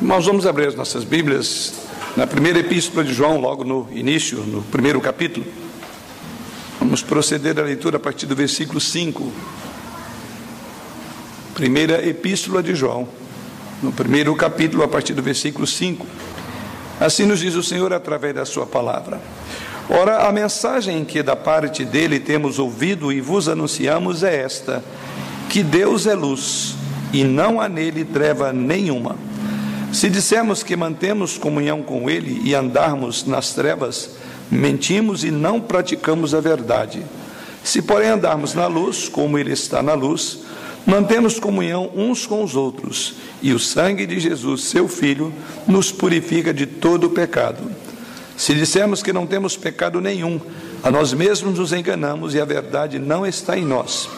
Nós vamos abrir as nossas Bíblias na primeira epístola de João, logo no início, no primeiro capítulo. Vamos proceder à leitura a partir do versículo 5. Primeira epístola de João, no primeiro capítulo, a partir do versículo 5. Assim nos diz o Senhor através da Sua palavra. Ora, a mensagem que da parte dele temos ouvido e vos anunciamos é esta: que Deus é luz e não há nele treva nenhuma. Se dissermos que mantemos comunhão com Ele e andarmos nas trevas, mentimos e não praticamos a verdade. Se, porém, andarmos na luz, como Ele está na luz, mantemos comunhão uns com os outros, e o sangue de Jesus, seu Filho, nos purifica de todo o pecado. Se dissermos que não temos pecado nenhum, a nós mesmos nos enganamos e a verdade não está em nós.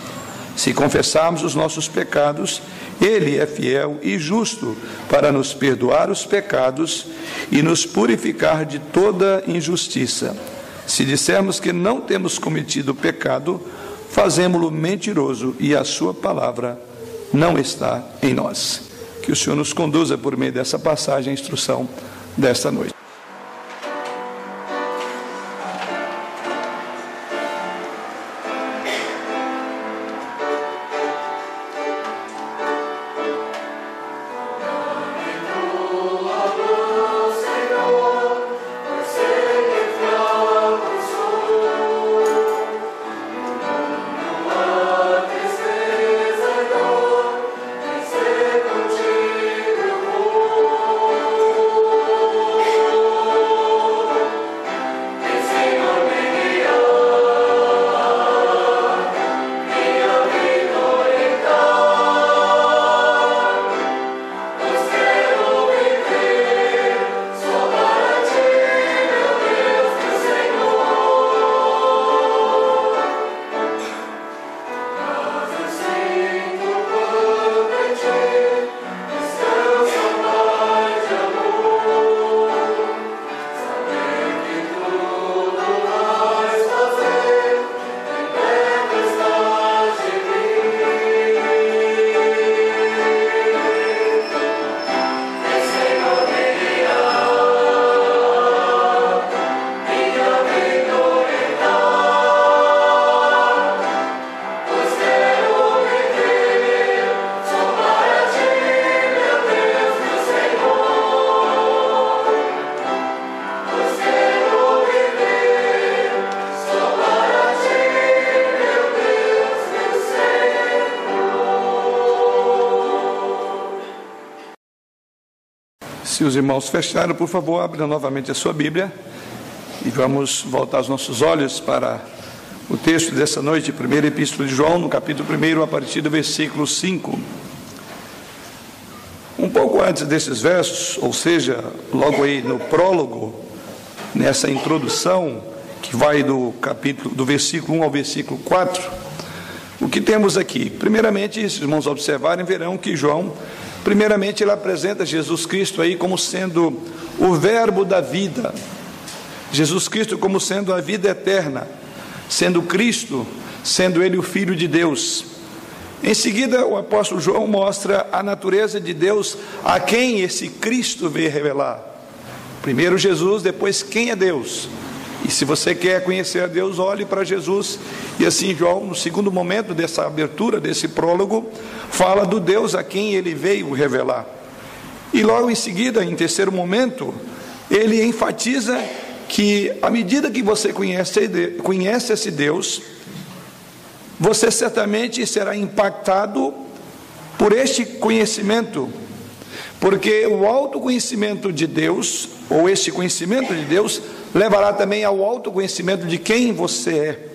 Se confessarmos os nossos pecados, Ele é fiel e justo para nos perdoar os pecados e nos purificar de toda injustiça. Se dissermos que não temos cometido pecado, fazemos-lo mentiroso e a Sua palavra não está em nós. Que o Senhor nos conduza por meio dessa passagem, a instrução desta noite. Se os irmãos fecharam, por favor, abra novamente a sua Bíblia e vamos voltar os nossos olhos para o texto dessa noite, primeira epístola de João, no capítulo 1, a partir do versículo 5. Um pouco antes desses versos, ou seja, logo aí no prólogo, nessa introdução, que vai do capítulo, do versículo 1 ao versículo 4, o que temos aqui? Primeiramente, se os irmãos observarem, verão que João Primeiramente, ele apresenta Jesus Cristo aí como sendo o Verbo da vida, Jesus Cristo como sendo a vida eterna, sendo Cristo, sendo Ele o Filho de Deus. Em seguida, o apóstolo João mostra a natureza de Deus a quem esse Cristo veio revelar. Primeiro Jesus, depois quem é Deus. E se você quer conhecer a Deus, olhe para Jesus. E assim, João, no segundo momento dessa abertura, desse prólogo, fala do Deus a quem ele veio revelar. E logo em seguida, em terceiro momento, ele enfatiza que à medida que você conhece, conhece esse Deus, você certamente será impactado por este conhecimento, porque o autoconhecimento de Deus, ou este conhecimento de Deus, levará também ao autoconhecimento de quem você é.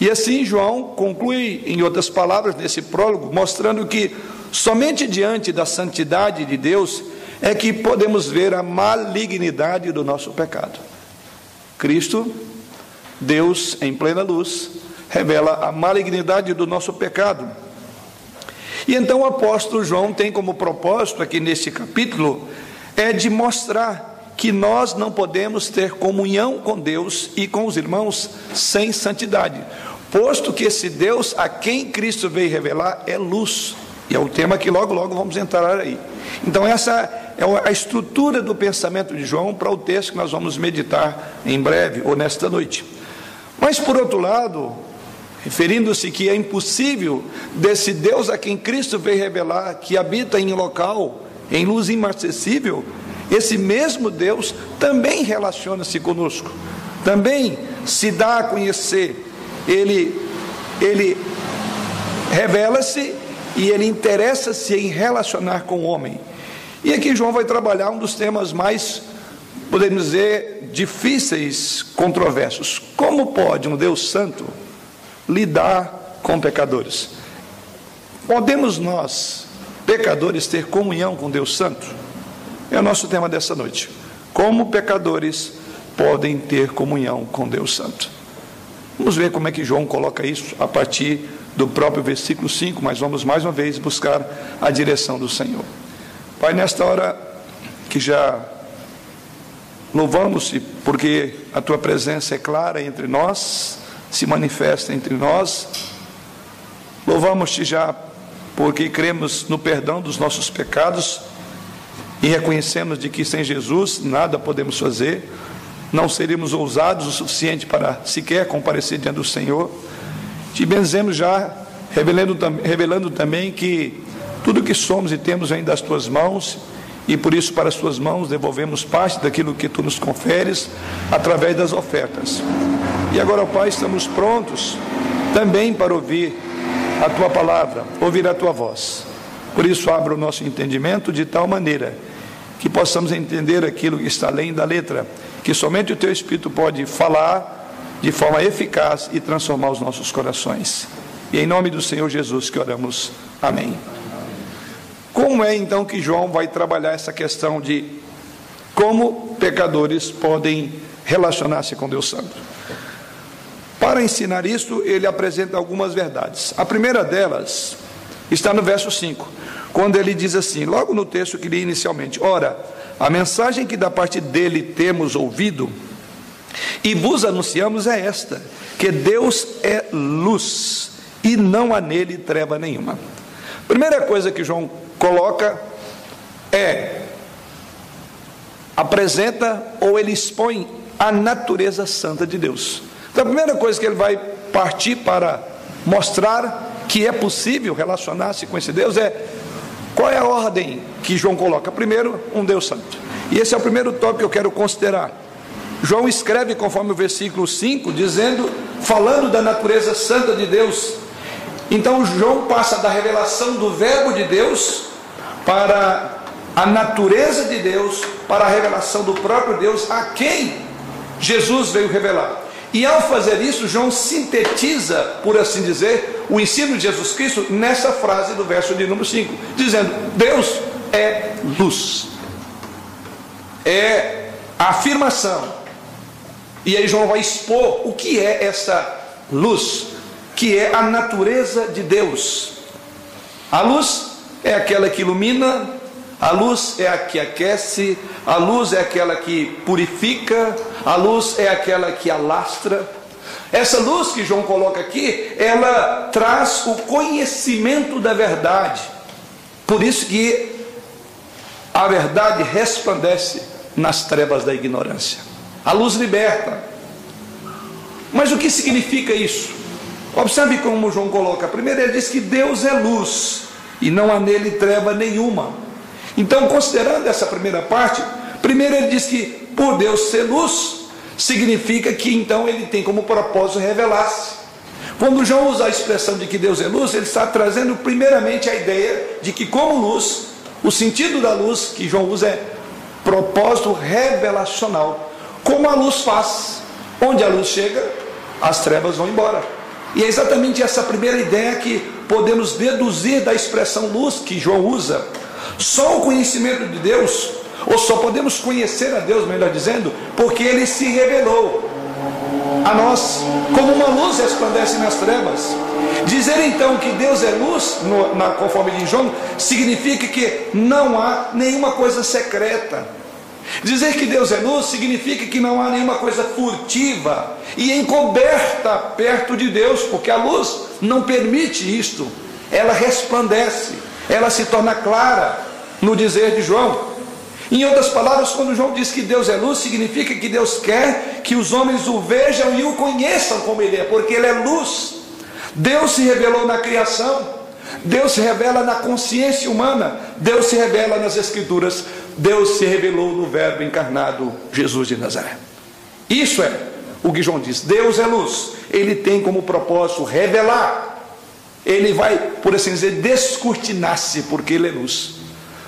E assim João conclui, em outras palavras, nesse prólogo, mostrando que somente diante da santidade de Deus é que podemos ver a malignidade do nosso pecado. Cristo, Deus em plena luz, revela a malignidade do nosso pecado. E então o apóstolo João tem como propósito aqui neste capítulo é de mostrar que nós não podemos ter comunhão com Deus e com os irmãos sem santidade, posto que esse Deus a quem Cristo veio revelar é luz. E é o tema que logo, logo vamos entrar aí. Então, essa é a estrutura do pensamento de João para o texto que nós vamos meditar em breve ou nesta noite. Mas, por outro lado, referindo-se que é impossível desse Deus a quem Cristo veio revelar, que habita em local, em luz inacessível, esse mesmo Deus também relaciona-se conosco, também se dá a conhecer, ele, ele revela-se e ele interessa-se em relacionar com o homem. E aqui João vai trabalhar um dos temas mais, podemos dizer, difíceis, controversos. Como pode um Deus Santo lidar com pecadores? Podemos nós, pecadores, ter comunhão com Deus Santo? É o nosso tema dessa noite. Como pecadores podem ter comunhão com Deus Santo? Vamos ver como é que João coloca isso a partir do próprio versículo 5, mas vamos mais uma vez buscar a direção do Senhor. Pai, nesta hora que já louvamos-te porque a tua presença é clara entre nós, se manifesta entre nós. Louvamos-te já porque cremos no perdão dos nossos pecados e reconhecemos de que sem Jesus nada podemos fazer, não seríamos ousados o suficiente para sequer comparecer diante do Senhor. Te benzemos já, revelando, revelando também que tudo que somos e temos vem das tuas mãos, e por isso, para as tuas mãos, devolvemos parte daquilo que tu nos conferes através das ofertas. E agora, Pai, estamos prontos também para ouvir a tua palavra, ouvir a tua voz. Por isso, abra o nosso entendimento de tal maneira que possamos entender aquilo que está além da letra, que somente o teu Espírito pode falar de forma eficaz e transformar os nossos corações. E em nome do Senhor Jesus que oramos. Amém. Como é então que João vai trabalhar essa questão de como pecadores podem relacionar-se com Deus Santo? Para ensinar isso, ele apresenta algumas verdades. A primeira delas está no verso 5, quando ele diz assim, logo no texto que li inicialmente: Ora, a mensagem que da parte dele temos ouvido e vos anunciamos é esta: que Deus é luz e não há nele treva nenhuma. Primeira coisa que João coloca é apresenta ou ele expõe a natureza santa de Deus. Então a primeira coisa que ele vai partir para mostrar que é possível relacionar-se com esse Deus é qual é a ordem que João coloca? Primeiro, um Deus santo. E esse é o primeiro tópico que eu quero considerar. João escreve conforme o versículo 5, dizendo, falando da natureza santa de Deus. Então João passa da revelação do verbo de Deus para a natureza de Deus, para a revelação do próprio Deus, a quem Jesus veio revelar. E ao fazer isso, João sintetiza, por assim dizer, o ensino de Jesus Cristo nessa frase do verso de número 5, dizendo: Deus é luz. É a afirmação e aí João vai expor o que é essa luz, que é a natureza de Deus. A luz é aquela que ilumina, a luz é a que aquece, a luz é aquela que purifica, a luz é aquela que alastra. Essa luz que João coloca aqui, ela traz o conhecimento da verdade. Por isso que a verdade resplandece nas trevas da ignorância. A luz liberta. Mas o que significa isso? Observe como João coloca. Primeiro, ele diz que Deus é luz e não há nele treva nenhuma. Então, considerando essa primeira parte, primeiro ele diz que por Deus ser luz, significa que então ele tem como propósito revelar-se. Quando João usa a expressão de que Deus é luz, ele está trazendo primeiramente a ideia de que, como luz, o sentido da luz que João usa é propósito revelacional como a luz faz. Onde a luz chega, as trevas vão embora. E é exatamente essa primeira ideia que podemos deduzir da expressão luz que João usa. Só o conhecimento de Deus, ou só podemos conhecer a Deus, melhor dizendo, porque ele se revelou a nós, como uma luz resplandece nas trevas. Dizer então que Deus é luz, no, na, conforme diz João, significa que não há nenhuma coisa secreta, Dizer que Deus é luz significa que não há nenhuma coisa furtiva e encoberta perto de Deus, porque a luz não permite isto. Ela resplandece, ela se torna clara no dizer de João. Em outras palavras, quando João diz que Deus é luz, significa que Deus quer que os homens o vejam e o conheçam como Ele é, porque Ele é luz. Deus se revelou na criação, Deus se revela na consciência humana, Deus se revela nas Escrituras, Deus se revelou no Verbo encarnado, Jesus de Nazaré. Isso é o que João diz: Deus é luz, Ele tem como propósito revelar, Ele vai, por assim dizer, descortinar-se, porque Ele é luz.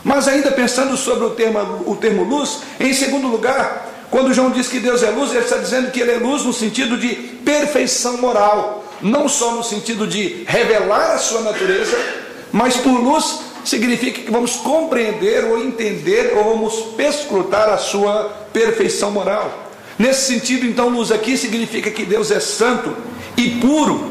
Mas ainda pensando sobre o termo, o termo luz, em segundo lugar, quando João diz que Deus é luz, ele está dizendo que ele é luz no sentido de perfeição moral, não só no sentido de revelar a sua natureza, mas por luz significa que vamos compreender ou entender ou vamos perscrutar a sua perfeição moral. Nesse sentido, então, luz aqui significa que Deus é santo e puro.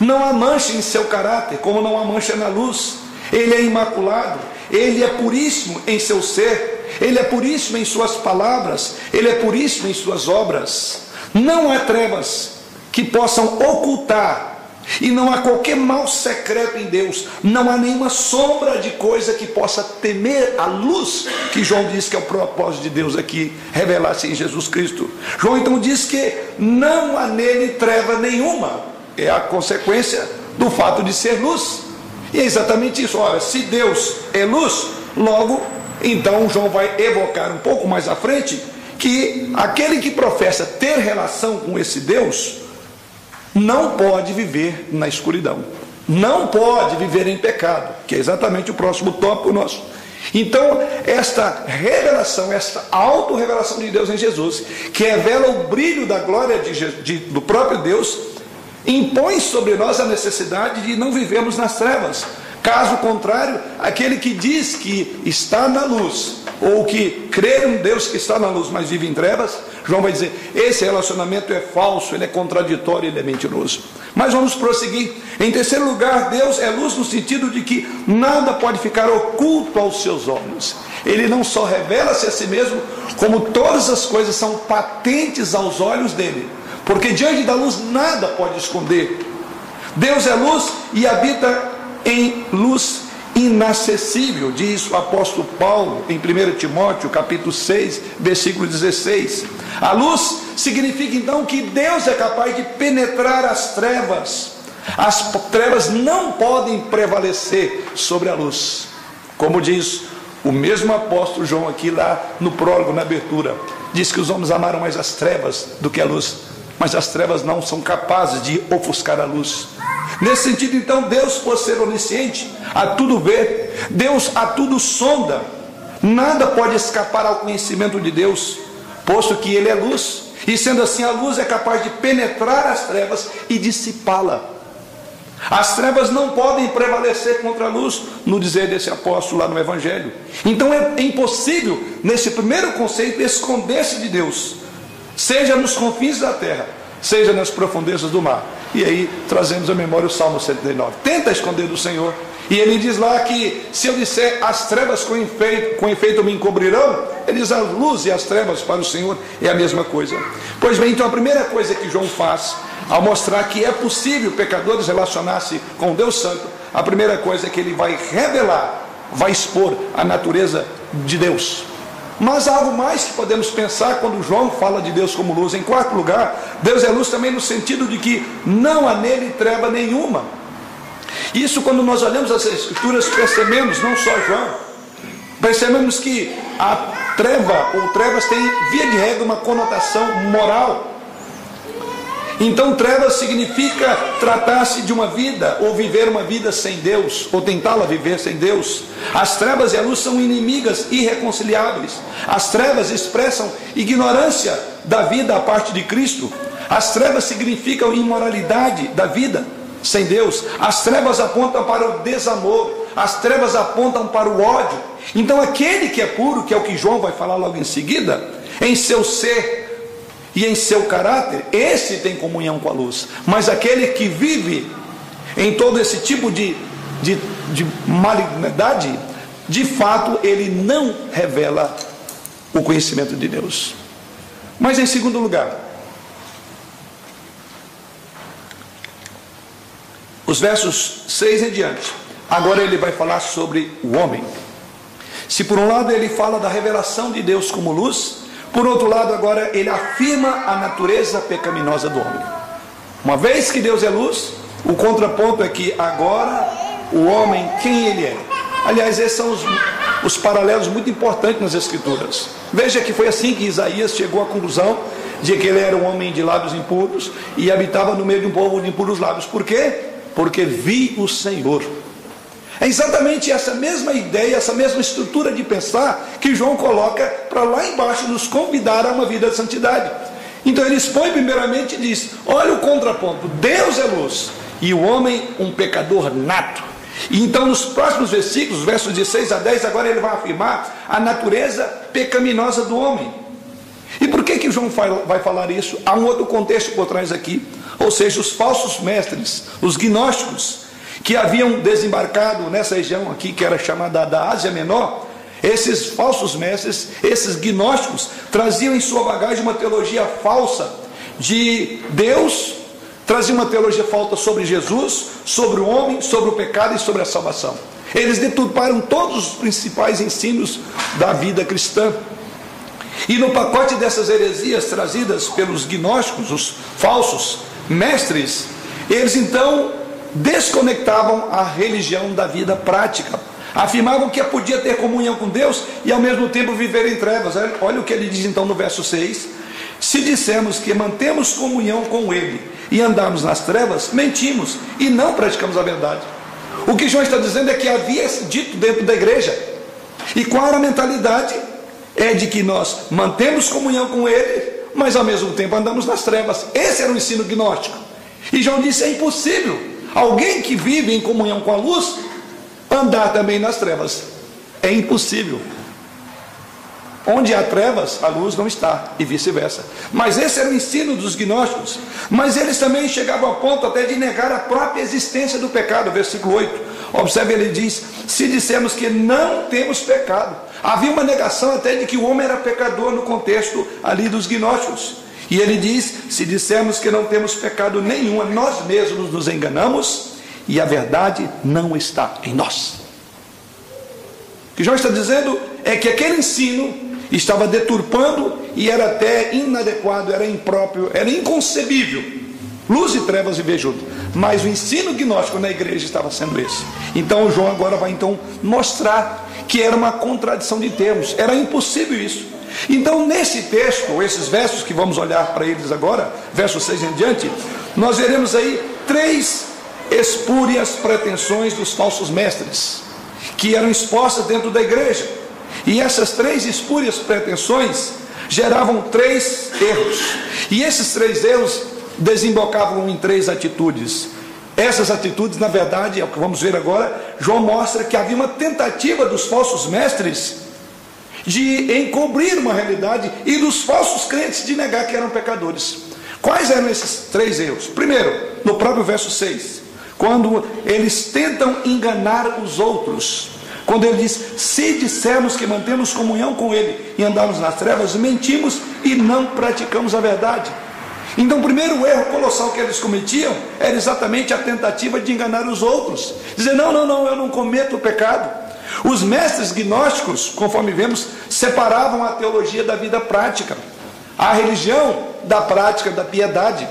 Não há mancha em seu caráter, como não há mancha na luz. Ele é imaculado, ele é puríssimo em seu ser, ele é puríssimo em suas palavras, ele é puríssimo em suas obras. Não há trevas que possam ocultar, e não há qualquer mal secreto em Deus, não há nenhuma sombra de coisa que possa temer a luz que João diz que é o propósito de Deus aqui, revelar-se em Jesus Cristo. João então diz que não há nele treva nenhuma, é a consequência do fato de ser luz. E é exatamente isso. Ora, se Deus é luz, logo, então João vai evocar um pouco mais à frente que aquele que professa ter relação com esse Deus não pode viver na escuridão, não pode viver em pecado, que é exatamente o próximo tópico nosso. Então, esta revelação, esta auto-revelação de Deus em Jesus, que revela o brilho da glória de, de, do próprio Deus, impõe sobre nós a necessidade de não vivermos nas trevas. Caso contrário, aquele que diz que está na luz, ou que crê em Deus que está na luz, mas vive em trevas, João vai dizer: esse relacionamento é falso, ele é contraditório, ele é mentiroso. Mas vamos prosseguir. Em terceiro lugar, Deus é luz no sentido de que nada pode ficar oculto aos seus olhos. Ele não só revela-se a si mesmo, como todas as coisas são patentes aos olhos dele porque diante da luz nada pode esconder. Deus é luz e habita em luz inacessível, diz o apóstolo Paulo em 1 Timóteo, capítulo 6, versículo 16. A luz significa então que Deus é capaz de penetrar as trevas. As trevas não podem prevalecer sobre a luz. Como diz o mesmo apóstolo João aqui lá no prólogo, na abertura, diz que os homens amaram mais as trevas do que a luz mas as trevas não são capazes de ofuscar a luz. Nesse sentido, então, Deus, por ser onisciente, a tudo vê, Deus a tudo sonda, nada pode escapar ao conhecimento de Deus, posto que Ele é luz, e sendo assim, a luz é capaz de penetrar as trevas e dissipá-la. As trevas não podem prevalecer contra a luz, no dizer desse apóstolo lá no Evangelho. Então é impossível, nesse primeiro conceito, esconder-se de Deus seja nos confins da terra, seja nas profundezas do mar. E aí trazemos a memória o Salmo 79. Tenta esconder do Senhor. E ele diz lá que se eu disser as trevas com efeito, com efeito me encobrirão, ele diz a luz e as trevas para o Senhor é a mesma coisa. Pois bem, então a primeira coisa que João faz ao mostrar que é possível pecadores relacionar-se com Deus Santo, a primeira coisa é que ele vai revelar, vai expor a natureza de Deus. Mas há algo mais que podemos pensar quando João fala de Deus como luz. Em quarto lugar, Deus é luz também no sentido de que não há nele treva nenhuma. Isso, quando nós olhamos as Escrituras, percebemos, não só João, percebemos que a treva ou trevas tem, via de regra, uma conotação moral. Então, trevas significa tratar-se de uma vida, ou viver uma vida sem Deus, ou tentá-la viver sem Deus. As trevas e a luz são inimigas irreconciliáveis. As trevas expressam ignorância da vida à parte de Cristo. As trevas significam imoralidade da vida sem Deus. As trevas apontam para o desamor. As trevas apontam para o ódio. Então, aquele que é puro, que é o que João vai falar logo em seguida, em seu ser e em seu caráter, esse tem comunhão com a luz. Mas aquele que vive em todo esse tipo de, de, de malignidade, de fato ele não revela o conhecimento de Deus. Mas em segundo lugar, os versos 6 em diante, agora ele vai falar sobre o homem. Se por um lado ele fala da revelação de Deus como luz, por outro lado, agora ele afirma a natureza pecaminosa do homem. Uma vez que Deus é luz, o contraponto é que agora o homem, quem ele é? Aliás, esses são os, os paralelos muito importantes nas Escrituras. Veja que foi assim que Isaías chegou à conclusão de que ele era um homem de lábios impuros e habitava no meio de um povo de impuros lábios. Por quê? Porque vi o Senhor. É exatamente essa mesma ideia, essa mesma estrutura de pensar que João coloca para lá embaixo nos convidar a uma vida de santidade. Então ele expõe primeiramente e diz: olha o contraponto, Deus é luz e o homem um pecador nato. E então nos próximos versículos, versos 16 a 10, agora ele vai afirmar a natureza pecaminosa do homem. E por que que João vai falar isso? Há um outro contexto por trás aqui, ou seja, os falsos mestres, os gnósticos, que haviam desembarcado nessa região aqui, que era chamada da Ásia Menor, esses falsos mestres, esses gnósticos, traziam em sua bagagem uma teologia falsa de Deus, traziam uma teologia falsa sobre Jesus, sobre o homem, sobre o pecado e sobre a salvação. Eles deturparam todos os principais ensinos da vida cristã. E no pacote dessas heresias trazidas pelos gnósticos, os falsos mestres, eles então desconectavam a religião da vida prática. Afirmavam que podia ter comunhão com Deus e ao mesmo tempo viver em trevas. Olha o que ele diz então no verso 6. Se dissermos que mantemos comunhão com Ele e andamos nas trevas, mentimos e não praticamos a verdade. O que João está dizendo é que havia dito dentro da igreja. E qual era a mentalidade? É de que nós mantemos comunhão com Ele, mas ao mesmo tempo andamos nas trevas. Esse era o ensino gnóstico. E João disse: é impossível Alguém que vive em comunhão com a luz, andar também nas trevas. É impossível. Onde há trevas, a luz não está, e vice-versa. Mas esse era o ensino dos gnósticos. Mas eles também chegavam ao ponto até de negar a própria existência do pecado. Versículo 8. Observe, ele diz: Se dissermos que não temos pecado, havia uma negação até de que o homem era pecador no contexto ali dos gnósticos. E ele diz: se dissermos que não temos pecado nenhum, nós mesmos nos enganamos e a verdade não está em nós. O que João está dizendo é que aquele ensino estava deturpando e era até inadequado, era impróprio, era inconcebível. Luz e trevas viver junto. Mas o ensino gnóstico na igreja estava sendo esse. Então João agora vai então mostrar que era uma contradição de termos. Era impossível isso. Então, nesse texto, esses versos que vamos olhar para eles agora, verso 6 em diante, nós veremos aí três espúrias pretensões dos falsos mestres, que eram expostas dentro da igreja. E essas três espúrias pretensões geravam três erros. E esses três erros desembocavam em três atitudes. Essas atitudes, na verdade, é o que vamos ver agora, João mostra que havia uma tentativa dos falsos mestres de encobrir uma realidade e dos falsos crentes de negar que eram pecadores. Quais eram esses três erros? Primeiro, no próprio verso 6, quando eles tentam enganar os outros. Quando ele diz: Se dissermos que mantemos comunhão com Ele e andamos nas trevas, mentimos e não praticamos a verdade. Então, o primeiro erro colossal que eles cometiam era exatamente a tentativa de enganar os outros. Dizer: Não, não, não, eu não cometo pecado. Os mestres gnósticos, conforme vemos, separavam a teologia da vida prática, a religião da prática, da piedade.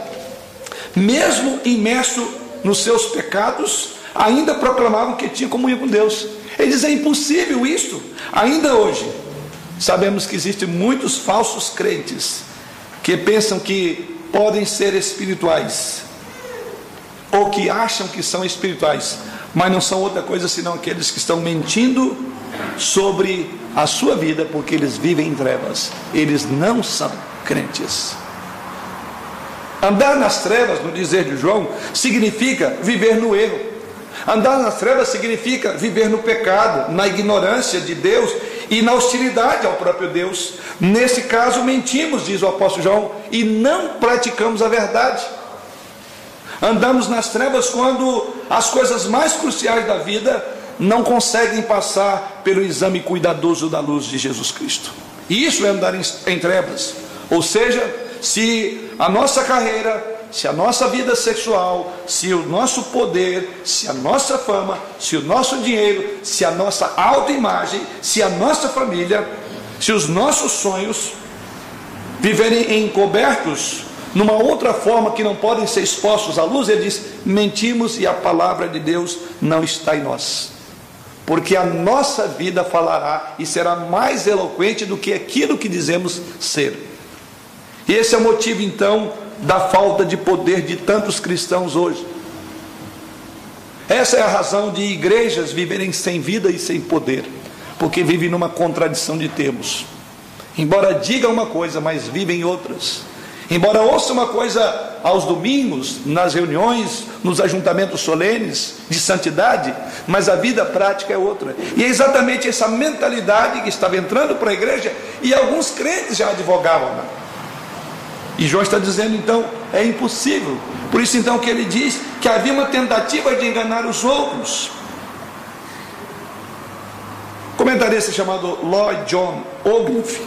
Mesmo imerso nos seus pecados, ainda proclamavam que tinha comunhão com Deus. Eles é impossível isto. Ainda hoje, sabemos que existem muitos falsos crentes que pensam que podem ser espirituais ou que acham que são espirituais, mas não são outra coisa senão aqueles que estão mentindo sobre a sua vida, porque eles vivem em trevas, eles não são crentes. Andar nas trevas, no dizer de João, significa viver no erro. Andar nas trevas significa viver no pecado, na ignorância de Deus e na hostilidade ao próprio Deus. Nesse caso, mentimos, diz o apóstolo João, e não praticamos a verdade. Andamos nas trevas quando as coisas mais cruciais da vida não conseguem passar pelo exame cuidadoso da luz de Jesus Cristo. E isso é andar em, trevas. Ou seja, se a nossa carreira se a nossa vida sexual, se o nosso poder, se a nossa fama, se o nosso dinheiro, se a nossa autoimagem, se a nossa família, se os nossos sonhos viverem encobertos numa outra forma que não podem ser expostos à luz, ele diz: mentimos e a palavra de Deus não está em nós. Porque a nossa vida falará e será mais eloquente do que aquilo que dizemos ser. E esse é o motivo então da falta de poder de tantos cristãos hoje. Essa é a razão de igrejas viverem sem vida e sem poder, porque vivem numa contradição de termos. Embora diga uma coisa, mas vivem outras. Embora ouça uma coisa aos domingos, nas reuniões, nos ajuntamentos solenes de santidade, mas a vida prática é outra. E é exatamente essa mentalidade que estava entrando para a igreja e alguns crentes já advogavam. E João está dizendo então, é impossível. Por isso então que ele diz que havia uma tentativa de enganar os outros. Comentarista chamado Lloyd John Ogilvie,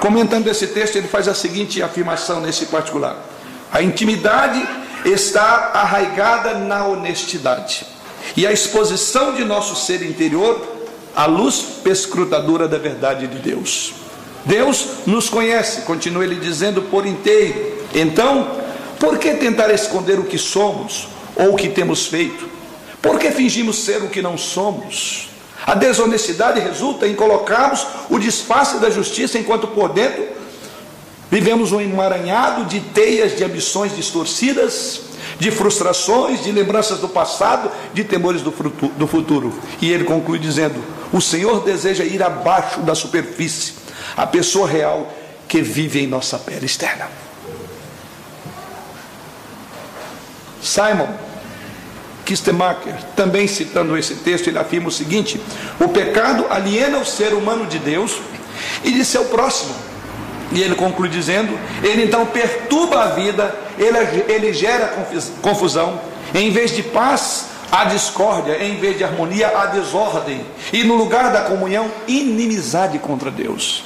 comentando esse texto, ele faz a seguinte afirmação nesse particular: a intimidade está arraigada na honestidade e a exposição de nosso ser interior à luz perscrutadora da verdade de Deus. Deus nos conhece, continua ele dizendo, por inteiro. Então, por que tentar esconder o que somos ou o que temos feito? Por que fingimos ser o que não somos? A desonestidade resulta em colocarmos o disfarce da justiça enquanto por dentro vivemos um emaranhado de teias de ambições distorcidas, de frustrações, de lembranças do passado, de temores do futuro. E ele conclui dizendo: O Senhor deseja ir abaixo da superfície a pessoa real que vive em nossa pele externa. Simon Kistemacher, também citando esse texto, ele afirma o seguinte: o pecado aliena o ser humano de Deus e de seu próximo. E ele conclui dizendo: ele então perturba a vida, ele, ele gera confusão, em vez de paz, a discórdia, em vez de harmonia, a desordem, e no lugar da comunhão, inimizade contra Deus.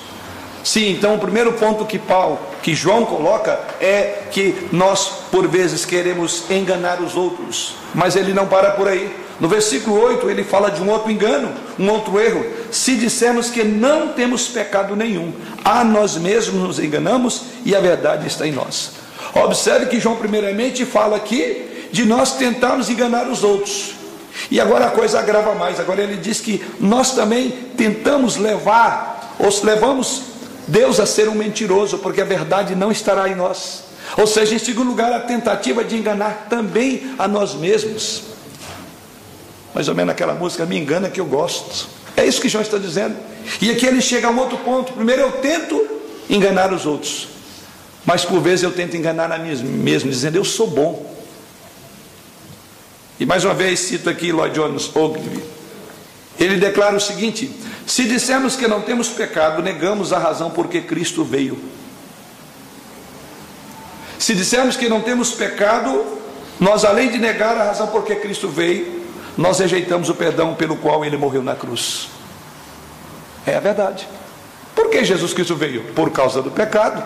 Sim, então o primeiro ponto que Paulo, que João coloca é que nós por vezes queremos enganar os outros, mas ele não para por aí. No versículo 8 ele fala de um outro engano, um outro erro. Se dissermos que não temos pecado nenhum, a nós mesmos nos enganamos e a verdade está em nós. Observe que João primeiramente fala aqui de nós tentarmos enganar os outros. E agora a coisa agrava mais. Agora ele diz que nós também tentamos levar, ou levamos Deus a ser um mentiroso, porque a verdade não estará em nós. Ou seja, em segundo lugar, a tentativa de enganar também a nós mesmos. Mais ou menos aquela música, me engana que eu gosto. É isso que João está dizendo. E aqui ele chega a um outro ponto. Primeiro, eu tento enganar os outros, mas por vezes eu tento enganar a mim mesmo, dizendo eu sou bom. E mais uma vez cito aqui Lloyd Jones Ogilvie. Ele declara o seguinte: se dissermos que não temos pecado, negamos a razão porque Cristo veio. Se dissermos que não temos pecado, nós além de negar a razão porque Cristo veio, nós rejeitamos o perdão pelo qual ele morreu na cruz. É a verdade. Por que Jesus Cristo veio? Por causa do pecado.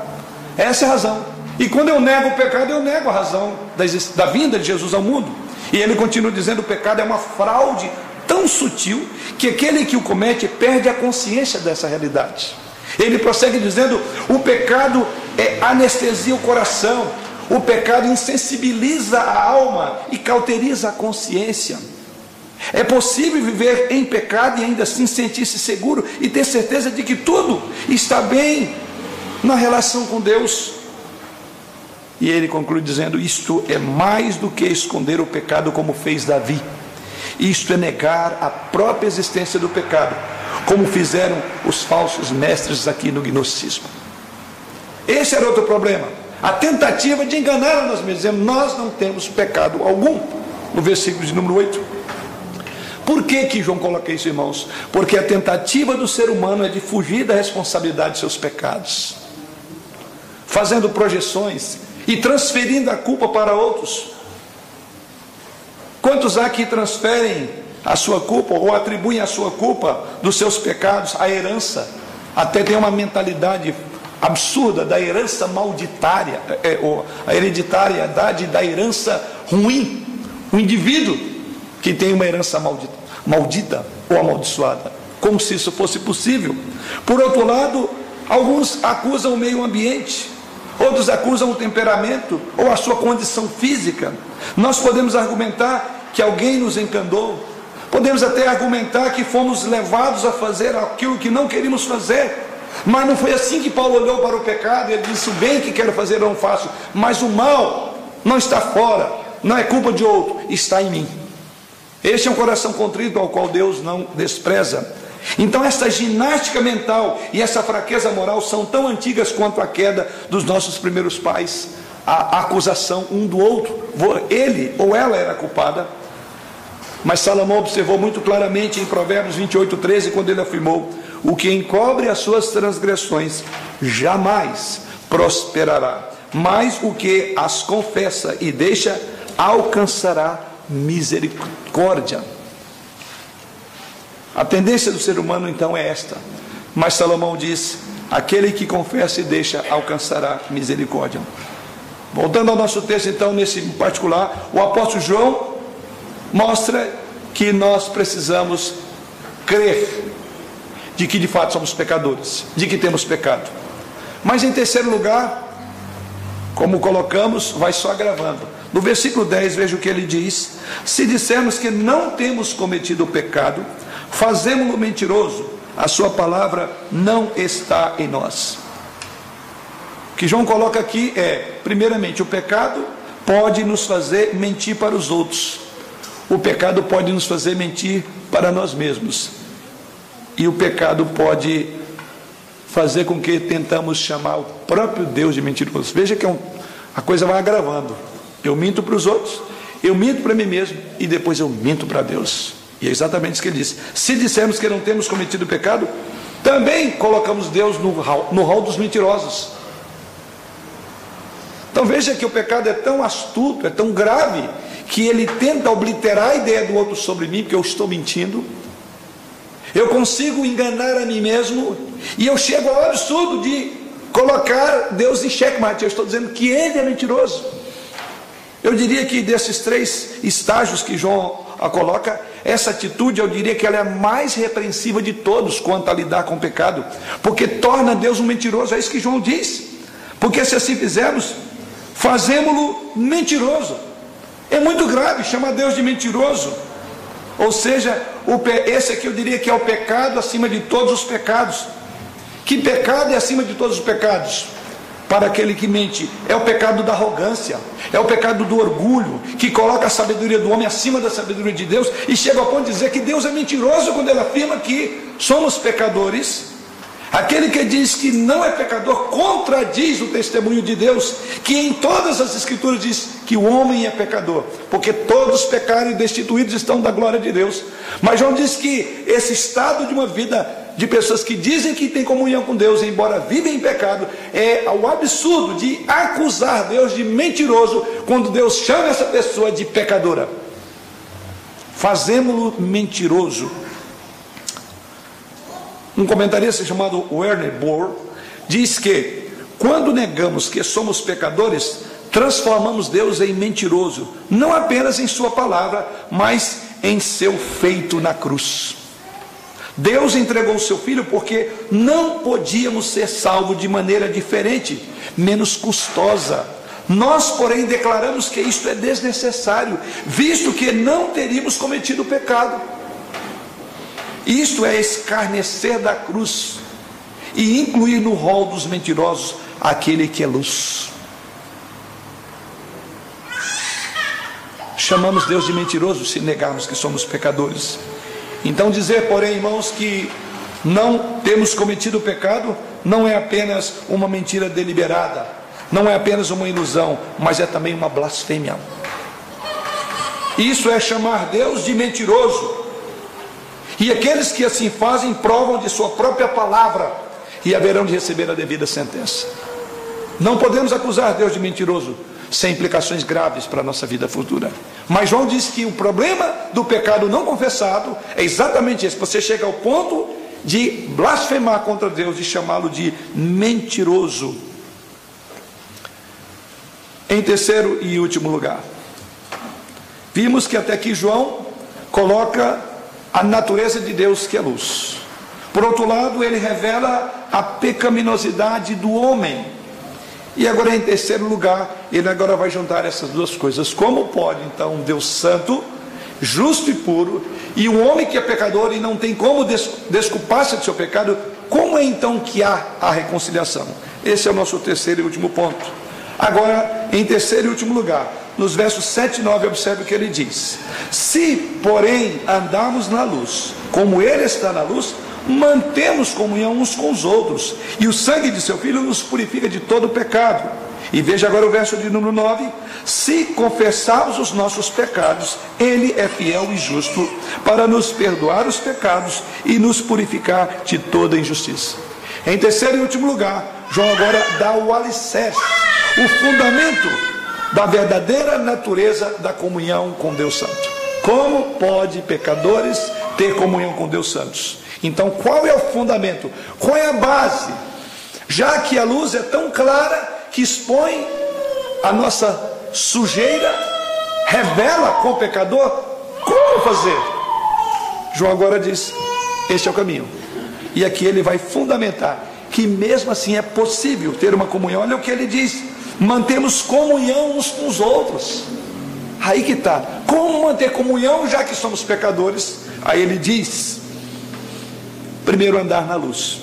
Essa é a razão. E quando eu nego o pecado, eu nego a razão da, vinda de Jesus ao mundo. E ele continua dizendo: o pecado é uma fraude tão sutil que aquele que o comete perde a consciência dessa realidade. Ele prossegue dizendo: o pecado é anestesia o coração, o pecado insensibiliza a alma e cauteriza a consciência. É possível viver em pecado e ainda assim sentir-se seguro e ter certeza de que tudo está bem na relação com Deus. E ele conclui dizendo: Isto é mais do que esconder o pecado, como fez Davi. Isto é negar a própria existência do pecado, como fizeram os falsos mestres aqui no gnosticismo. Esse era outro problema. A tentativa de enganar nós mesmos, dizendo, nós não temos pecado algum. No versículo de número 8. Por que, que João coloca isso, irmãos? Porque a tentativa do ser humano é de fugir da responsabilidade de seus pecados, fazendo projeções e transferindo a culpa para outros. Quantos há que transferem a sua culpa ou atribuem a sua culpa dos seus pecados à herança? Até tem uma mentalidade absurda da herança malditária, é, a hereditariedade da herança ruim. O indivíduo que tem uma herança maldita, maldita ou amaldiçoada, como se isso fosse possível. Por outro lado, alguns acusam o meio ambiente, outros acusam o temperamento ou a sua condição física. Nós podemos argumentar que alguém nos encantou, podemos até argumentar que fomos levados a fazer aquilo que não queríamos fazer. Mas não foi assim que Paulo olhou para o pecado e ele disse: O bem que quero fazer não faço, mas o mal não está fora, não é culpa de outro, está em mim. Este é um coração contrito ao qual Deus não despreza. Então, essa ginástica mental e essa fraqueza moral são tão antigas quanto a queda dos nossos primeiros pais, a acusação um do outro, ele ou ela era culpada. Mas Salomão observou muito claramente em Provérbios 28, 13, quando ele afirmou: O que encobre as suas transgressões jamais prosperará, mas o que as confessa e deixa alcançará misericórdia. A tendência do ser humano então é esta. Mas Salomão diz: aquele que confessa e deixa alcançará misericórdia. Voltando ao nosso texto, então, nesse particular, o apóstolo João mostra que nós precisamos crer de que de fato somos pecadores, de que temos pecado. Mas em terceiro lugar, como colocamos, vai só agravando. No versículo 10, veja o que ele diz: Se dissermos que não temos cometido o pecado, fazemos-lo mentiroso, a sua palavra não está em nós. O que João coloca aqui é, primeiramente, o pecado pode nos fazer mentir para os outros. O pecado pode nos fazer mentir para nós mesmos. E o pecado pode fazer com que tentamos chamar o próprio Deus de mentiroso. Veja que é um, a coisa vai agravando. Eu minto para os outros, eu minto para mim mesmo e depois eu minto para Deus. E é exatamente isso que ele disse. Se dissermos que não temos cometido pecado, também colocamos Deus no hall, no hall dos mentirosos. Então veja que o pecado é tão astuto, é tão grave, que ele tenta obliterar a ideia do outro sobre mim, porque eu estou mentindo. Eu consigo enganar a mim mesmo, e eu chego ao absurdo de colocar Deus em xeque-mate. Eu estou dizendo que ele é mentiroso. Eu diria que desses três estágios que João a coloca, essa atitude eu diria que ela é a mais repreensiva de todos quanto a lidar com o pecado, porque torna Deus um mentiroso, é isso que João diz. Porque se assim fizermos, fazemos-lo mentiroso. É muito grave chamar Deus de mentiroso. Ou seja, esse aqui eu diria que é o pecado acima de todos os pecados. Que pecado é acima de todos os pecados? Para aquele que mente, é o pecado da arrogância, é o pecado do orgulho, que coloca a sabedoria do homem acima da sabedoria de Deus e chega ao ponto de dizer que Deus é mentiroso quando ele afirma que somos pecadores. Aquele que diz que não é pecador contradiz o testemunho de Deus, que em todas as escrituras diz que o homem é pecador, porque todos pecaram e destituídos estão da glória de Deus. Mas João diz que esse estado de uma vida de pessoas que dizem que têm comunhão com Deus, embora vivem em pecado, é o absurdo de acusar Deus de mentiroso quando Deus chama essa pessoa de pecadora. Fazemos-lo mentiroso. Um comentarista chamado Werner Bohr diz que quando negamos que somos pecadores, transformamos Deus em mentiroso, não apenas em Sua palavra, mas em seu feito na cruz. Deus entregou o seu filho porque não podíamos ser salvos de maneira diferente, menos custosa. Nós, porém, declaramos que isto é desnecessário, visto que não teríamos cometido pecado. Isto é escarnecer da cruz e incluir no rol dos mentirosos aquele que é luz. Chamamos Deus de mentiroso se negarmos que somos pecadores. Então, dizer, porém, irmãos, que não temos cometido pecado, não é apenas uma mentira deliberada, não é apenas uma ilusão, mas é também uma blasfêmia. Isso é chamar Deus de mentiroso. E aqueles que assim fazem provam de sua própria palavra e haverão de receber a devida sentença. Não podemos acusar Deus de mentiroso, sem implicações graves para a nossa vida futura. Mas João diz que o problema do pecado não confessado é exatamente esse: você chega ao ponto de blasfemar contra Deus, de chamá-lo de mentiroso. Em terceiro e último lugar, vimos que até aqui João coloca a natureza de Deus que é luz. Por outro lado, ele revela a pecaminosidade do homem. E agora, em terceiro lugar, ele agora vai juntar essas duas coisas. Como pode, então, um Deus santo, justo e puro, e um homem que é pecador e não tem como des desculpar-se do seu pecado, como é então que há a reconciliação? Esse é o nosso terceiro e último ponto. Agora, em terceiro e último lugar, nos versos 7 e 9, observe o que ele diz: Se, porém, andarmos na luz, como ele está na luz, mantemos comunhão uns com os outros, e o sangue de seu filho nos purifica de todo pecado. E veja agora o verso de número 9: Se confessarmos os nossos pecados, Ele é fiel e justo para nos perdoar os pecados e nos purificar de toda injustiça. Em terceiro e último lugar, João agora dá o alicerce, o fundamento da verdadeira natureza da comunhão com Deus Santo. Como pode pecadores ter comunhão com Deus Santos? Então, qual é o fundamento? Qual é a base? Já que a luz é tão clara que expõe a nossa sujeira, revela com o pecador, como fazer? João agora diz: este é o caminho. E aqui ele vai fundamentar que mesmo assim é possível ter uma comunhão. Olha o que ele diz: mantemos comunhão uns com os outros. Aí que está. Como manter comunhão já que somos pecadores? Aí ele diz: primeiro andar na luz.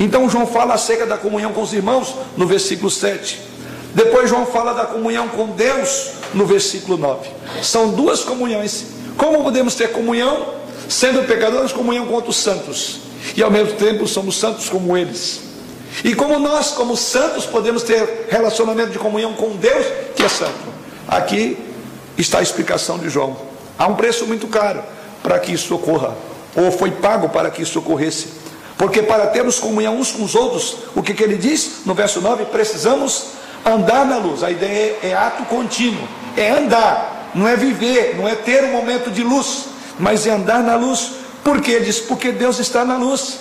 Então João fala acerca da comunhão com os irmãos no versículo 7. Depois João fala da comunhão com Deus no versículo 9. São duas comunhões. Como podemos ter comunhão sendo pecadores, comunhão com outros santos? E ao mesmo tempo somos santos como eles. E como nós, como santos, podemos ter relacionamento de comunhão com Deus que é santo? Aqui está a explicação de João. Há um preço muito caro para que isso ocorra ou foi pago para que isso ocorresse. Porque para termos comunhão uns com os outros, o que, que ele diz no verso 9? Precisamos andar na luz. A ideia é, é ato contínuo, é andar, não é viver, não é ter um momento de luz, mas é andar na luz. Por que? Diz, porque Deus está na luz.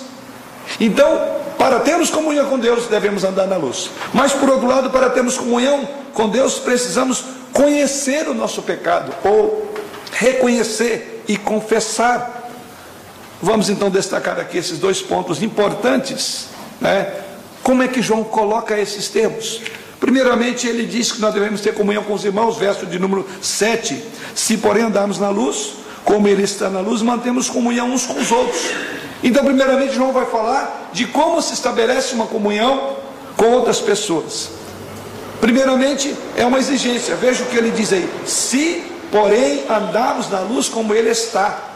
Então, para termos comunhão com Deus, devemos andar na luz. Mas, por outro lado, para termos comunhão com Deus, precisamos conhecer o nosso pecado, ou reconhecer e confessar Vamos então destacar aqui esses dois pontos importantes. Né? Como é que João coloca esses termos? Primeiramente, ele diz que nós devemos ter comunhão com os irmãos, verso de número 7. Se, porém, andarmos na luz, como ele está na luz, mantemos comunhão uns com os outros. Então, primeiramente, João vai falar de como se estabelece uma comunhão com outras pessoas. Primeiramente, é uma exigência. Veja o que ele diz aí: se, porém, andarmos na luz como ele está.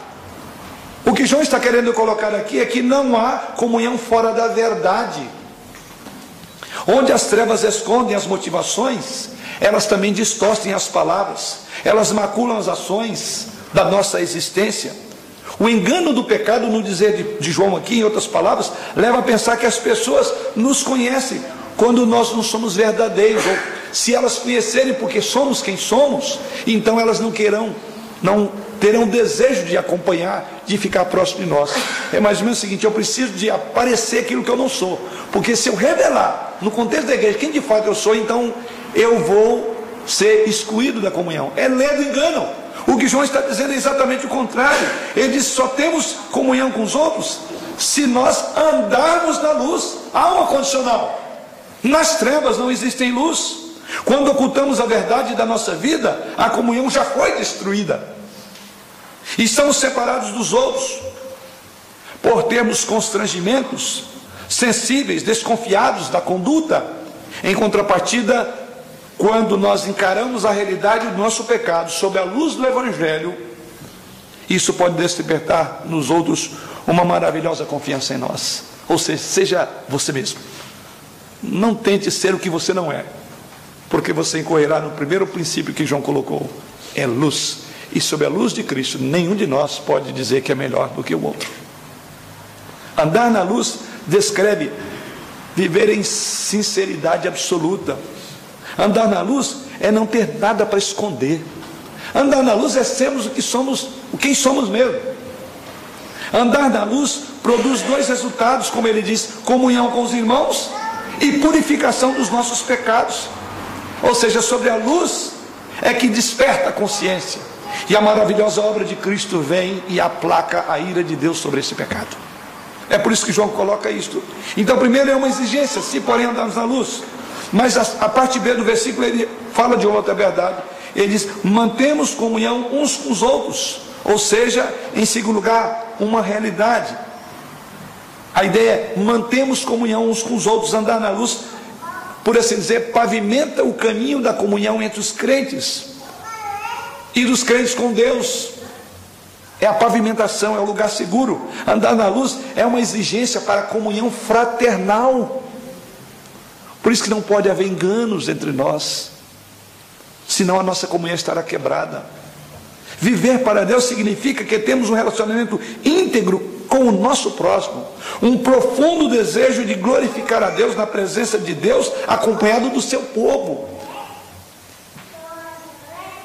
O que João está querendo colocar aqui é que não há comunhão fora da verdade. Onde as trevas escondem as motivações, elas também distorcem as palavras, elas maculam as ações da nossa existência. O engano do pecado, no dizer de, de, João aqui, em outras palavras, leva a pensar que as pessoas nos conhecem quando nós não somos verdadeiros. Ou se elas conhecerem porque somos quem somos, então elas não querão, não terão desejo de acompanhar, de ficar próximo de nós. É mais ou menos o seguinte: eu preciso de aparecer aquilo que eu não sou, porque se eu revelar no contexto da igreja quem de fato eu sou, então eu vou ser excluído da comunhão. É lei do engano. O que João está dizendo é exatamente o contrário. Ele diz: só temos comunhão com os outros se nós andarmos na luz. Há uma condicional. Nas trevas não existem luz. Quando ocultamos a verdade da nossa vida, a comunhão já foi destruída. E estamos separados dos outros por termos constrangimentos sensíveis, desconfiados da conduta. Em contrapartida, quando nós encaramos a realidade do nosso pecado sob a luz do Evangelho, isso pode despertar nos outros uma maravilhosa confiança em nós. Ou seja, seja você mesmo. Não tente ser o que você não é, porque você incorrerá no primeiro princípio que João colocou: é luz. E sob a luz de Cristo, nenhum de nós pode dizer que é melhor do que o outro. Andar na luz descreve viver em sinceridade absoluta. Andar na luz é não ter nada para esconder. Andar na luz é sermos o que somos, o quem somos mesmo. Andar na luz produz dois resultados, como ele diz: comunhão com os irmãos e purificação dos nossos pecados. Ou seja, sobre a luz é que desperta a consciência. E a maravilhosa obra de Cristo vem e aplaca a ira de Deus sobre esse pecado. É por isso que João coloca isto. Então, primeiro é uma exigência, se porém andarmos na luz. Mas a, a parte B do versículo ele fala de outra verdade. Ele diz: mantemos comunhão uns com os outros. Ou seja, em segundo lugar, uma realidade. A ideia é mantemos comunhão uns com os outros, andar na luz, por assim dizer, pavimenta o caminho da comunhão entre os crentes e dos crentes com Deus. É a pavimentação, é o lugar seguro. Andar na luz é uma exigência para a comunhão fraternal. Por isso que não pode haver enganos entre nós, senão a nossa comunhão estará quebrada. Viver para Deus significa que temos um relacionamento íntegro com o nosso próximo, um profundo desejo de glorificar a Deus na presença de Deus, acompanhado do seu povo.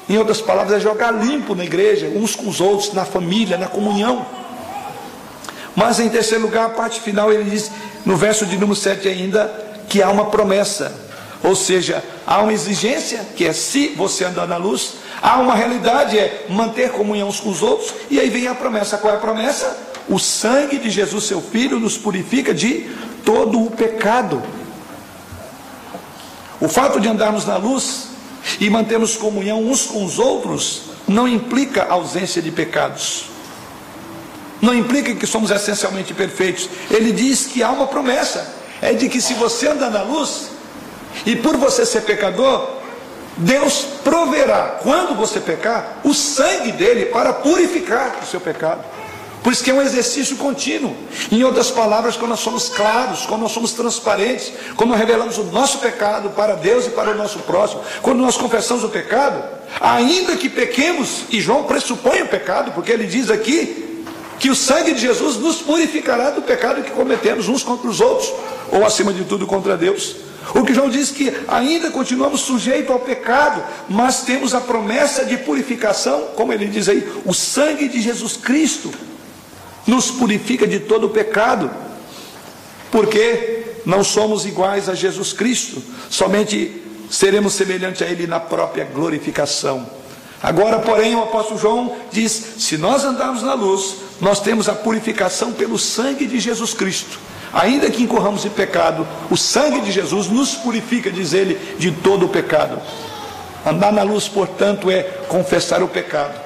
Em outras palavras, é jogar limpo na igreja, uns com os outros, na família, na comunhão. Mas em terceiro lugar, a parte final, ele diz, no verso de número 7 ainda, que há uma promessa. Ou seja, há uma exigência, que é se você andar na luz, há uma realidade, é manter comunhão uns com os outros, e aí vem a promessa. Qual é a promessa? O sangue de Jesus, seu Filho, nos purifica de todo o pecado. O fato de andarmos na luz e mantermos comunhão uns com os outros não implica ausência de pecados. Não implica que somos essencialmente perfeitos. Ele diz que há uma promessa: é de que se você andar na luz, e por você ser pecador, Deus proverá, quando você pecar, o sangue dele para purificar o seu pecado. Por isso que é um exercício contínuo. Em outras palavras, quando nós somos claros, quando nós somos transparentes, quando nós revelamos o nosso pecado para Deus e para o nosso próximo, quando nós confessamos o pecado, ainda que pequemos, e João pressupõe o pecado, porque ele diz aqui que o sangue de Jesus nos purificará do pecado que cometemos uns contra os outros, ou acima de tudo contra Deus. O que João diz que ainda continuamos sujeitos ao pecado, mas temos a promessa de purificação, como ele diz aí, o sangue de Jesus Cristo nos purifica de todo o pecado, porque não somos iguais a Jesus Cristo, somente seremos semelhantes a Ele na própria glorificação. Agora, porém, o apóstolo João diz: se nós andarmos na luz, nós temos a purificação pelo sangue de Jesus Cristo. Ainda que incorramos em pecado, o sangue de Jesus nos purifica, diz ele, de todo o pecado. Andar na luz, portanto, é confessar o pecado.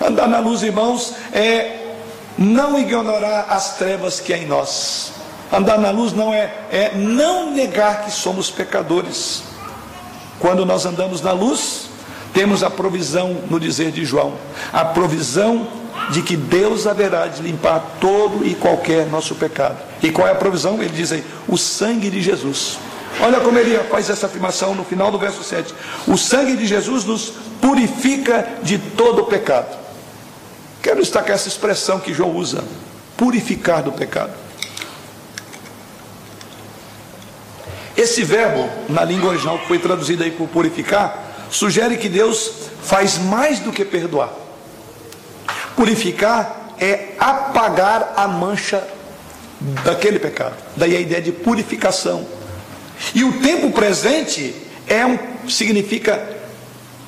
Andar na luz, irmãos, é não ignorar as trevas que há em nós. Andar na luz não é, é não negar que somos pecadores. Quando nós andamos na luz, temos a provisão, no dizer de João, a provisão de que Deus haverá de limpar todo e qualquer nosso pecado. E qual é a provisão? Ele diz aí: o sangue de Jesus. Olha como ele faz essa afirmação no final do verso 7. O sangue de Jesus nos purifica de todo pecado. Quero destacar essa expressão que João usa: purificar do pecado. Esse verbo, na língua original que foi traduzido aí por purificar, sugere que Deus faz mais do que perdoar. Purificar é apagar a mancha daquele pecado. Daí a ideia de purificação. E o tempo presente é um, significa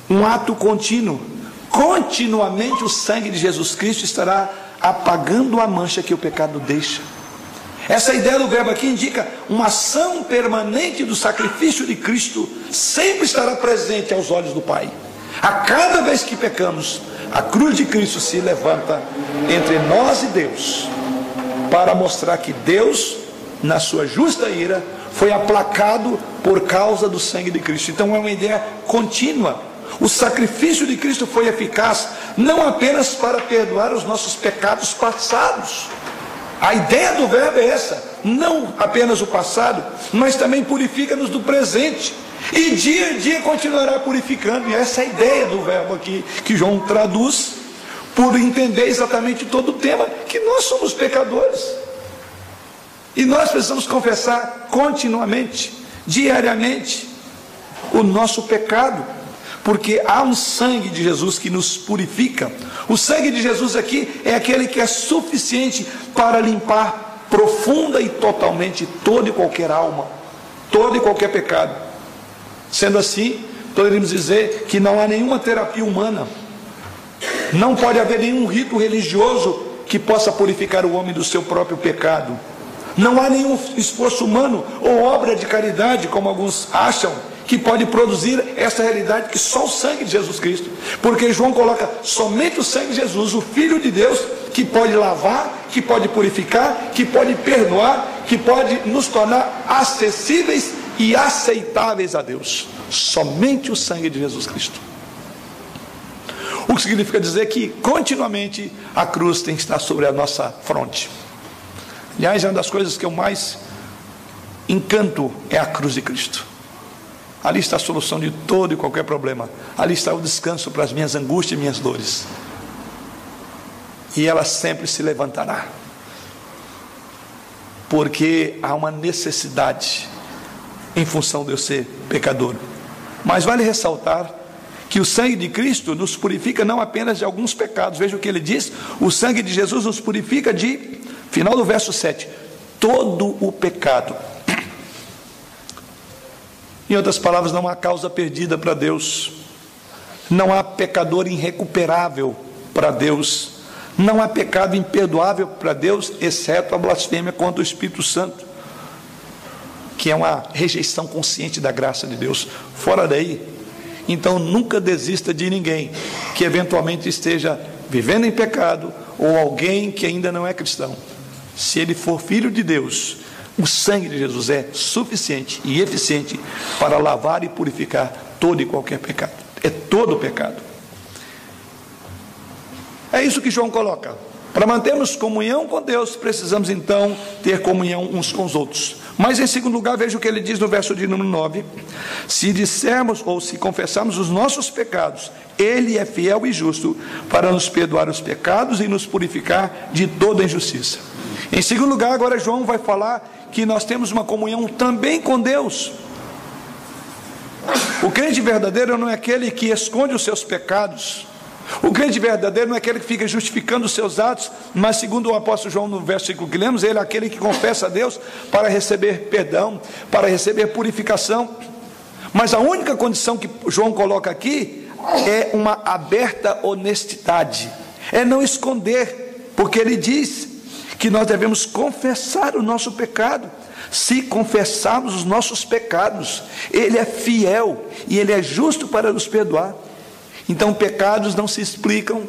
um ato contínuo continuamente o sangue de Jesus Cristo estará apagando a mancha que o pecado deixa. Essa ideia do verbo aqui indica uma ação permanente do sacrifício de Cristo, sempre estará presente aos olhos do Pai. A cada vez que pecamos, a cruz de Cristo se levanta entre nós e Deus, para mostrar que Deus, na sua justa ira, foi aplacado por causa do sangue de Cristo. Então é uma ideia contínua o sacrifício de Cristo foi eficaz não apenas para perdoar os nossos pecados passados. A ideia do verbo é essa, não apenas o passado, mas também purifica-nos do presente. E dia a dia continuará purificando. E essa é a ideia do verbo aqui que João traduz por entender exatamente todo o tema, que nós somos pecadores. E nós precisamos confessar continuamente, diariamente, o nosso pecado. Porque há um sangue de Jesus que nos purifica. O sangue de Jesus aqui é aquele que é suficiente para limpar profunda e totalmente toda e qualquer alma, todo e qualquer pecado. Sendo assim, poderíamos dizer que não há nenhuma terapia humana, não pode haver nenhum rito religioso que possa purificar o homem do seu próprio pecado. Não há nenhum esforço humano ou obra de caridade, como alguns acham, que pode produzir essa realidade que só o sangue de Jesus Cristo. Porque João coloca somente o sangue de Jesus, o Filho de Deus, que pode lavar, que pode purificar, que pode perdoar, que pode nos tornar acessíveis e aceitáveis a Deus. Somente o sangue de Jesus Cristo. O que significa dizer que continuamente a cruz tem que estar sobre a nossa fronte. Aliás, é uma das coisas que eu mais encanto é a cruz de Cristo. Ali está a solução de todo e qualquer problema. Ali está o descanso para as minhas angústias e minhas dores. E ela sempre se levantará. Porque há uma necessidade em função de eu ser pecador. Mas vale ressaltar que o sangue de Cristo nos purifica não apenas de alguns pecados. Veja o que ele diz: o sangue de Jesus nos purifica de, final do verso 7, todo o pecado. Em outras palavras, não há causa perdida para Deus, não há pecador irrecuperável para Deus, não há pecado imperdoável para Deus, exceto a blasfêmia contra o Espírito Santo, que é uma rejeição consciente da graça de Deus. Fora daí, então nunca desista de ninguém que eventualmente esteja vivendo em pecado ou alguém que ainda não é cristão. Se ele for filho de Deus, o sangue de Jesus é suficiente e eficiente para lavar e purificar todo e qualquer pecado. É todo pecado. É isso que João coloca. Para mantermos comunhão com Deus, precisamos então ter comunhão uns com os outros. Mas em segundo lugar, veja o que ele diz no verso de número 9: Se dissermos ou se confessarmos os nossos pecados, ele é fiel e justo para nos perdoar os pecados e nos purificar de toda injustiça. Em segundo lugar, agora João vai falar que nós temos uma comunhão também com Deus. O crente verdadeiro não é aquele que esconde os seus pecados. O crente verdadeiro não é aquele que fica justificando os seus atos, mas segundo o apóstolo João no versículo que lemos, ele é aquele que confessa a Deus para receber perdão, para receber purificação. Mas a única condição que João coloca aqui é uma aberta honestidade, é não esconder, porque ele diz que nós devemos confessar o nosso pecado. Se confessarmos os nossos pecados, Ele é fiel e Ele é justo para nos perdoar. Então, pecados não se explicam,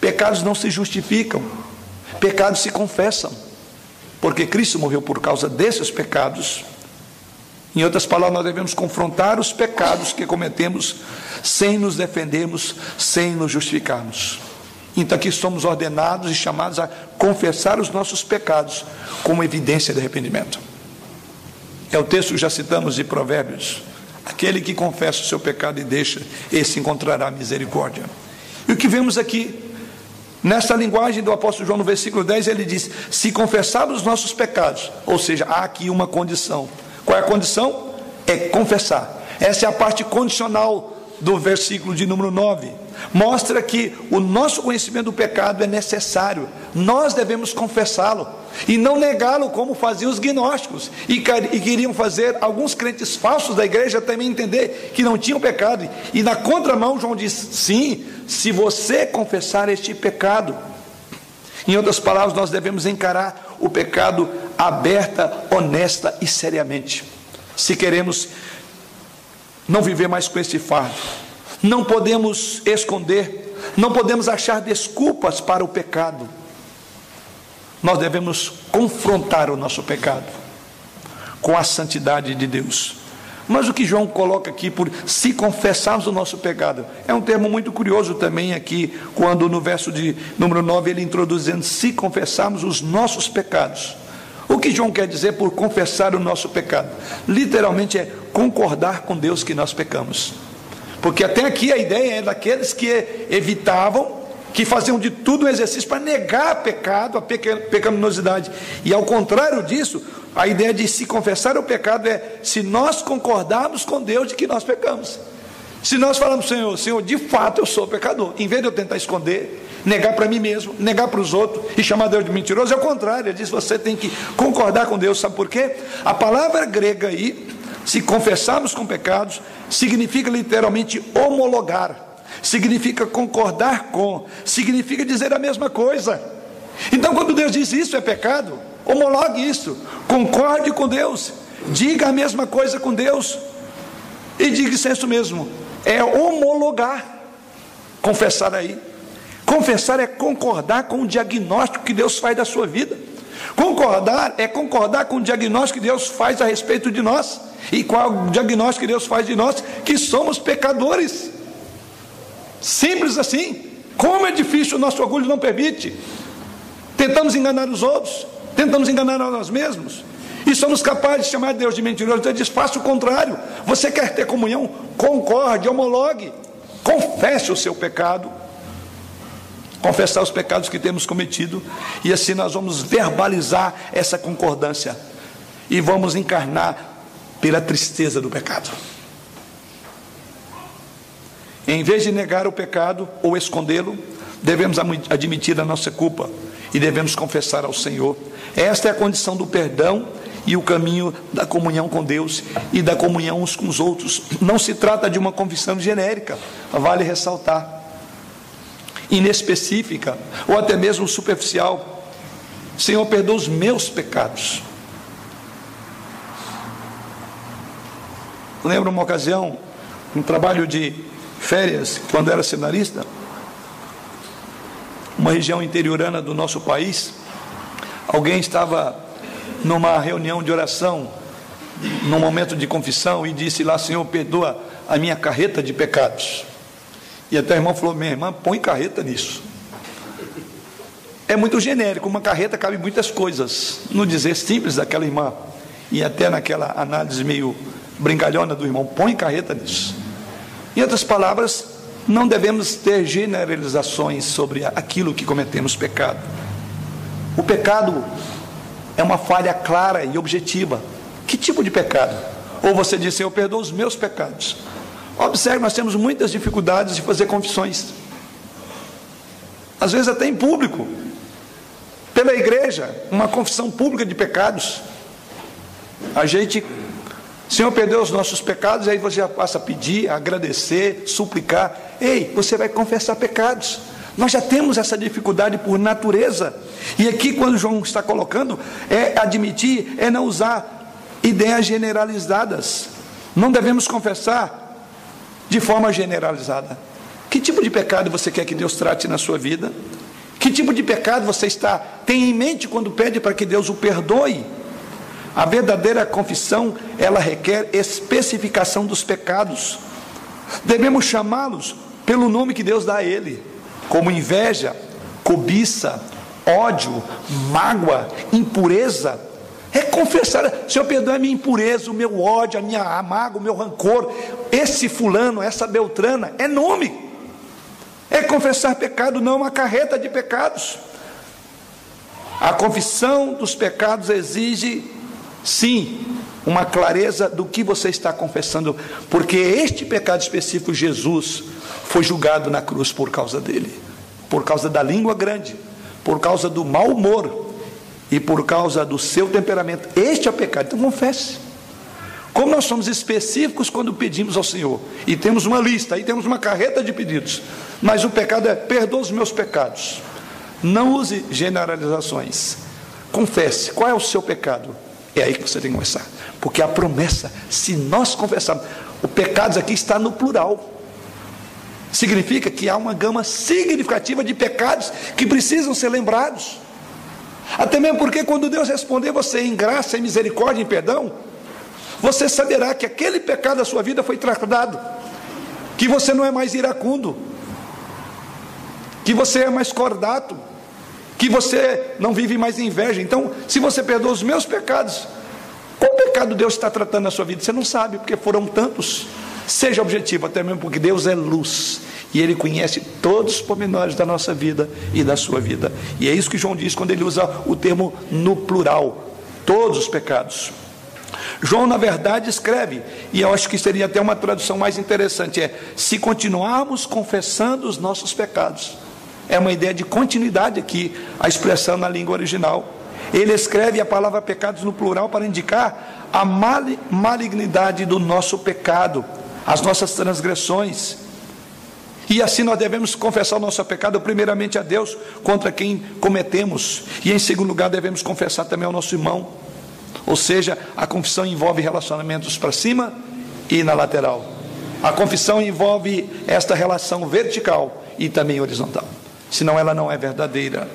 pecados não se justificam, pecados se confessam, porque Cristo morreu por causa desses pecados. Em outras palavras, nós devemos confrontar os pecados que cometemos sem nos defendermos, sem nos justificarmos. Então aqui somos ordenados e chamados a confessar os nossos pecados como evidência de arrependimento. É o texto que já citamos de Provérbios. Aquele que confessa o seu pecado e deixa, esse encontrará misericórdia. E o que vemos aqui, nessa linguagem do apóstolo João, no versículo 10, ele diz: Se confessarmos os nossos pecados, ou seja, há aqui uma condição. Qual é a condição? É confessar. Essa é a parte condicional do versículo de número 9 mostra que o nosso conhecimento do pecado é necessário, nós devemos confessá-lo e não negá-lo como faziam os gnósticos e, queriam fazer alguns crentes falsos da igreja também entender que não tinham pecado. E na contramão, João diz: sim, se você confessar este pecado. Em outras palavras, nós devemos encarar o pecado aberta, honesta e seriamente. Se queremos não viver mais com este fardo, não podemos esconder, não podemos achar desculpas para o pecado. Nós devemos confrontar o nosso pecado com a santidade de Deus. Mas o que João coloca aqui por se confessarmos o nosso pecado é um termo muito curioso também aqui, quando no verso de número 9 ele introduz dizendo se confessarmos os nossos pecados. O que João quer dizer por confessar o nosso pecado? Literalmente é concordar com Deus que nós pecamos. Porque até aqui a ideia é daqueles que evitavam, que faziam de tudo um exercício para negar pecado, a pecaminosidade. E ao contrário disso, a ideia de se confessar o pecado é se nós concordarmos com Deus de que nós pecamos. Se nós falamos, Senhor, Senhor, de fato eu sou pecador, em vez de eu tentar esconder, negar para mim mesmo, negar para os outros e chamar Deus de mentiroso, é o contrário, ele diz: você tem que concordar com Deus, sabe por quê? A palavra grega aí, se confessarmos com pecados, significa literalmente homologar, significa concordar com, significa dizer a mesma coisa. Então, quando Deus diz isso é pecado, homologue isso, concorde com Deus, diga a mesma coisa com Deus e diga isso é mesmo, é homologar, confessar aí. Confessar é concordar com o diagnóstico que Deus faz da sua vida. Concordar é concordar com o diagnóstico que Deus faz a respeito de nós. E qual o diagnóstico que Deus faz de nós? Que somos pecadores. Simples assim. Como é difícil, o nosso orgulho não permite. Tentamos enganar os outros, tentamos enganar a nós mesmos. E somos capazes de chamar Deus de mentiroso. Então ele diz: faça o contrário. Você quer ter comunhão? Concorde, homologue. Confesse o seu pecado. Confessar os pecados que temos cometido. E assim nós vamos verbalizar essa concordância. E vamos encarnar pela tristeza do pecado. Em vez de negar o pecado ou escondê-lo, devemos admitir a nossa culpa e devemos confessar ao Senhor. Esta é a condição do perdão e o caminho da comunhão com Deus e da comunhão uns com os outros. Não se trata de uma confissão genérica, vale ressaltar, inespecífica ou até mesmo superficial. Senhor, perdoa os meus pecados. Lembro uma ocasião, um trabalho de férias, quando era seminarista, uma região interiorana do nosso país, alguém estava numa reunião de oração, num momento de confissão, e disse lá: Senhor, perdoa a minha carreta de pecados. E até a irmã falou: Minha irmã, põe carreta nisso. É muito genérico, uma carreta cabe muitas coisas. No dizer simples daquela irmã, e até naquela análise meio brincalhona do irmão, põe carreta nisso. Em outras palavras, não devemos ter generalizações sobre aquilo que cometemos pecado. O pecado é uma falha clara e objetiva. Que tipo de pecado? Ou você diz, Senhor, perdoa os meus pecados. Observe, nós temos muitas dificuldades de fazer confissões. Às vezes até em público. Pela igreja, uma confissão pública de pecados. A gente, Senhor, perdoa os nossos pecados, aí você já passa a pedir, a agradecer, suplicar. Ei, você vai confessar pecados. Nós já temos essa dificuldade por natureza. E aqui, quando João está colocando, é admitir, é não usar ideias generalizadas. Não devemos confessar de forma generalizada. Que tipo de pecado você quer que Deus trate na sua vida? Que tipo de pecado você está tem em mente quando pede para que Deus o perdoe? A verdadeira confissão, ela requer especificação dos pecados. Devemos chamá-los pelo nome que Deus dá a ele como inveja, cobiça, ódio, mágoa, impureza. É confessar, Senhor, perdoa a minha impureza, o meu ódio, a minha mágoa, o meu rancor. Esse fulano, essa beltrana, é nome. É confessar pecado, não uma carreta de pecados. A confissão dos pecados exige, sim, uma clareza do que você está confessando, porque este pecado específico, Jesus, foi julgado na cruz por causa dele, por causa da língua grande, por causa do mau humor e por causa do seu temperamento. Este é pecado. Então confesse. Como nós somos específicos quando pedimos ao Senhor, e temos uma lista, aí temos uma carreta de pedidos, mas o pecado é: perdoa os meus pecados. Não use generalizações. Confesse qual é o seu pecado. É aí que você tem que começar. Porque a promessa, se nós confessarmos, o pecados aqui está no plural. Significa que há uma gama significativa de pecados que precisam ser lembrados. Até mesmo porque quando Deus responder você em graça, em misericórdia, em perdão, você saberá que aquele pecado da sua vida foi tratado, que você não é mais iracundo, que você é mais cordato, que você não vive mais inveja. Então, se você perdoa os meus pecados, qual pecado Deus está tratando na sua vida? Você não sabe, porque foram tantos. Seja objetivo, até mesmo porque Deus é luz e Ele conhece todos os pormenores da nossa vida e da sua vida. E é isso que João diz quando ele usa o termo no plural: todos os pecados. João, na verdade, escreve, e eu acho que seria até uma tradução mais interessante: é se continuarmos confessando os nossos pecados. É uma ideia de continuidade aqui, a expressão na língua original. Ele escreve a palavra pecados no plural para indicar a malignidade do nosso pecado, as nossas transgressões. E assim nós devemos confessar o nosso pecado, primeiramente a Deus, contra quem cometemos, e em segundo lugar devemos confessar também ao nosso irmão. Ou seja, a confissão envolve relacionamentos para cima e na lateral. A confissão envolve esta relação vertical e também horizontal. Senão ela não é verdadeira.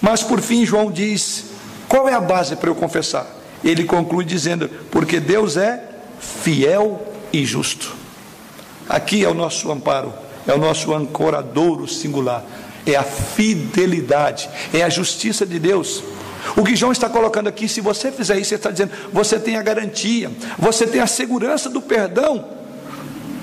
Mas por fim, João diz: qual é a base para eu confessar? Ele conclui dizendo: porque Deus é fiel e justo. Aqui é o nosso amparo, é o nosso ancoradouro singular, é a fidelidade, é a justiça de Deus. O que João está colocando aqui, se você fizer isso, ele está dizendo: você tem a garantia, você tem a segurança do perdão,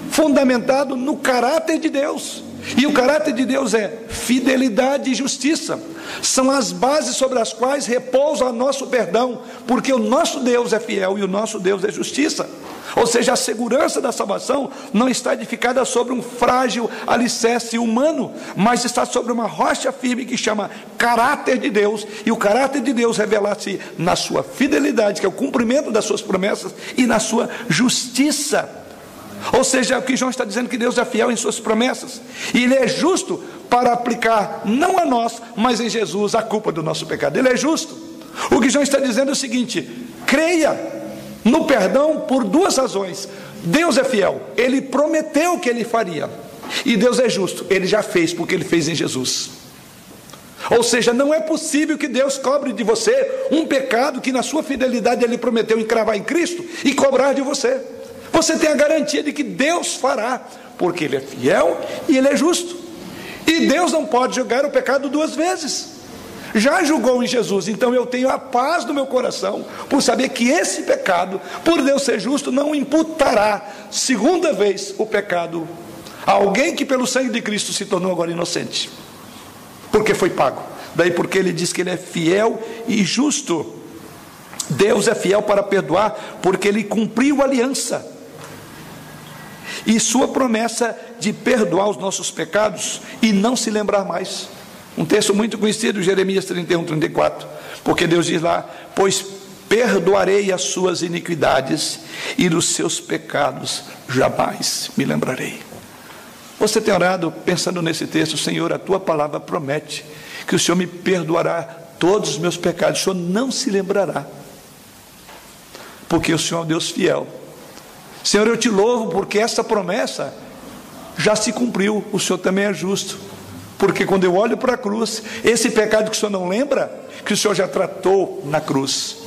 fundamentado no caráter de Deus. E o caráter de Deus é fidelidade e justiça. São as bases sobre as quais repousa o nosso perdão, porque o nosso Deus é fiel e o nosso Deus é justiça. Ou seja, a segurança da salvação não está edificada sobre um frágil alicerce humano, mas está sobre uma rocha firme que chama caráter de Deus, e o caráter de Deus revela-se na sua fidelidade, que é o cumprimento das suas promessas, e na sua justiça. Ou seja, o que João está dizendo que Deus é fiel em suas promessas, e Ele é justo para aplicar, não a nós, mas em Jesus, a culpa do nosso pecado. Ele é justo. O que João está dizendo é o seguinte: creia no perdão por duas razões. Deus é fiel, ele prometeu que ele faria. E Deus é justo, ele já fez porque ele fez em Jesus. Ou seja, não é possível que Deus cobre de você um pecado que na sua fidelidade ele prometeu encravar em Cristo e cobrar de você. Você tem a garantia de que Deus fará, porque ele é fiel e ele é justo. E Deus não pode julgar o pecado duas vezes já julgou em Jesus, então eu tenho a paz no meu coração por saber que esse pecado, por Deus ser justo, não imputará segunda vez o pecado a alguém que pelo sangue de Cristo se tornou agora inocente, porque foi pago. Daí porque ele diz que ele é fiel e justo. Deus é fiel para perdoar, porque ele cumpriu a aliança. E sua promessa de perdoar os nossos pecados e não se lembrar mais. Um texto muito conhecido, Jeremias 31, 34. Porque Deus diz lá: Pois perdoarei as suas iniquidades e dos seus pecados jamais me lembrarei. Você tem orado pensando nesse texto, Senhor, a tua palavra promete que o Senhor me perdoará todos os meus pecados, o Senhor não se lembrará, porque o Senhor é um Deus fiel. Senhor, eu te louvo porque essa promessa já se cumpriu, o Senhor também é justo. Porque quando eu olho para a cruz, esse pecado que o Senhor não lembra, que o Senhor já tratou na cruz.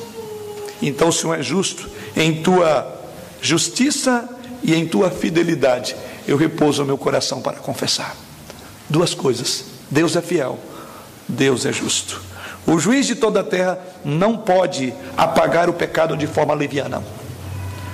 Então o Senhor é justo, em tua justiça e em tua fidelidade, eu repouso o meu coração para confessar. Duas coisas: Deus é fiel, Deus é justo. O juiz de toda a terra não pode apagar o pecado de forma leviana.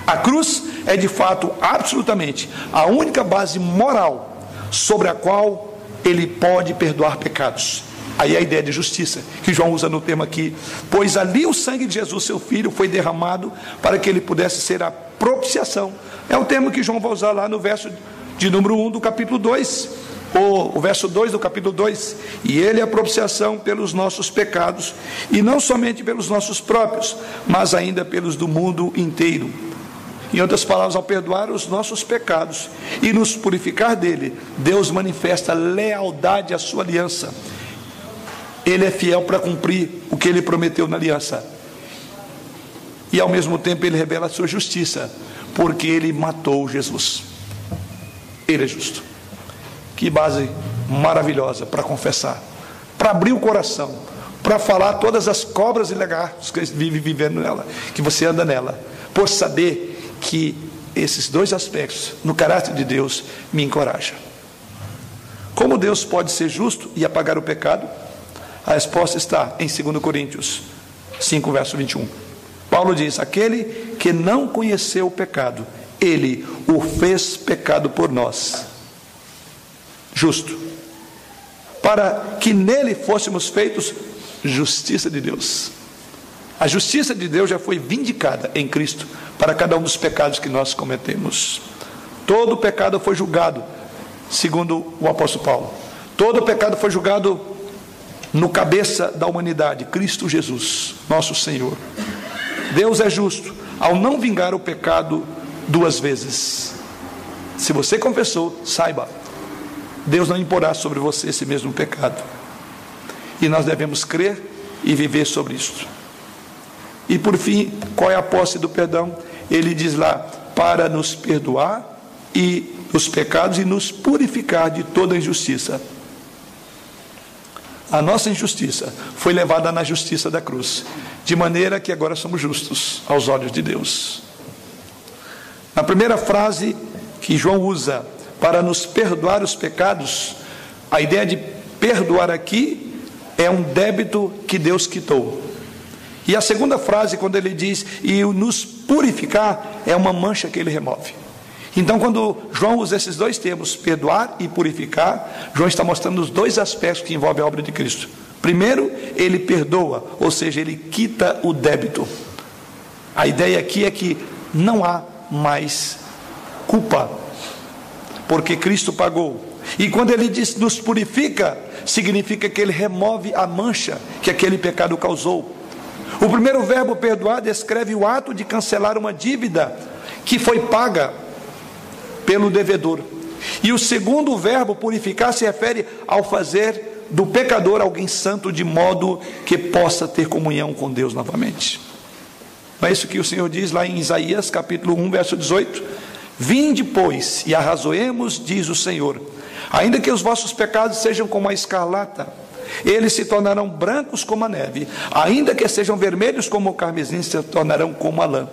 A cruz é de fato, absolutamente, a única base moral sobre a qual ele pode perdoar pecados. Aí é a ideia de justiça, que João usa no tema aqui. Pois ali o sangue de Jesus, seu filho, foi derramado para que ele pudesse ser a propiciação. É o termo que João vai usar lá no verso de número 1 do capítulo 2, ou o verso 2 do capítulo 2. E ele é a propiciação pelos nossos pecados, e não somente pelos nossos próprios, mas ainda pelos do mundo inteiro. Em outras palavras, ao perdoar os nossos pecados e nos purificar dele, Deus manifesta lealdade à sua aliança. Ele é fiel para cumprir o que ele prometeu na aliança. E ao mesmo tempo ele revela a sua justiça, porque ele matou Jesus. Ele é justo. Que base maravilhosa para confessar, para abrir o coração, para falar todas as cobras e lagartos que vive vivendo nela, que você anda nela, por saber que esses dois aspectos no caráter de Deus me encorajam. Como Deus pode ser justo e apagar o pecado? A resposta está em 2 Coríntios 5, verso 21. Paulo diz: Aquele que não conheceu o pecado, ele o fez pecado por nós, justo, para que nele fôssemos feitos justiça de Deus. A justiça de Deus já foi vindicada em Cristo para cada um dos pecados que nós cometemos. Todo pecado foi julgado, segundo o apóstolo Paulo. Todo pecado foi julgado no cabeça da humanidade, Cristo Jesus, nosso Senhor. Deus é justo ao não vingar o pecado duas vezes. Se você confessou, saiba, Deus não imporá sobre você esse mesmo pecado. E nós devemos crer e viver sobre isto. E por fim, qual é a posse do perdão? Ele diz lá: para nos perdoar e os pecados e nos purificar de toda injustiça. A nossa injustiça foi levada na justiça da cruz, de maneira que agora somos justos aos olhos de Deus. Na primeira frase que João usa para nos perdoar os pecados, a ideia de perdoar aqui é um débito que Deus quitou. E a segunda frase, quando ele diz e nos purificar, é uma mancha que ele remove. Então, quando João usa esses dois termos, perdoar e purificar, João está mostrando os dois aspectos que envolvem a obra de Cristo. Primeiro, ele perdoa, ou seja, ele quita o débito. A ideia aqui é que não há mais culpa, porque Cristo pagou. E quando ele diz nos purifica, significa que ele remove a mancha que aquele pecado causou. O primeiro verbo perdoar descreve o ato de cancelar uma dívida que foi paga pelo devedor. E o segundo verbo, purificar, se refere ao fazer do pecador alguém santo, de modo que possa ter comunhão com Deus novamente. É isso que o Senhor diz lá em Isaías, capítulo 1, verso 18? Vinde, pois, e arrazoemos, diz o Senhor, ainda que os vossos pecados sejam como a escarlata, eles se tornarão brancos como a neve, ainda que sejam vermelhos como o carmesim, se tornarão como a lã.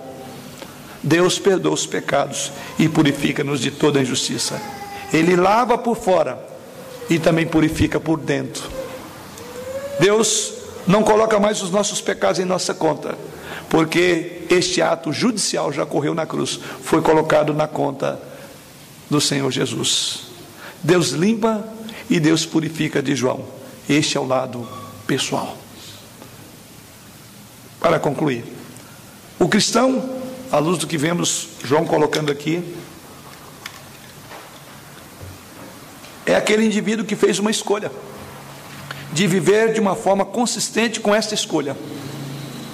Deus perdoa os pecados e purifica-nos de toda injustiça. Ele lava por fora e também purifica por dentro. Deus não coloca mais os nossos pecados em nossa conta, porque este ato judicial já ocorreu na cruz, foi colocado na conta do Senhor Jesus. Deus limpa e Deus purifica de João. Este é o lado pessoal. Para concluir, o cristão à luz do que vemos João colocando aqui, é aquele indivíduo que fez uma escolha de viver de uma forma consistente com esta escolha.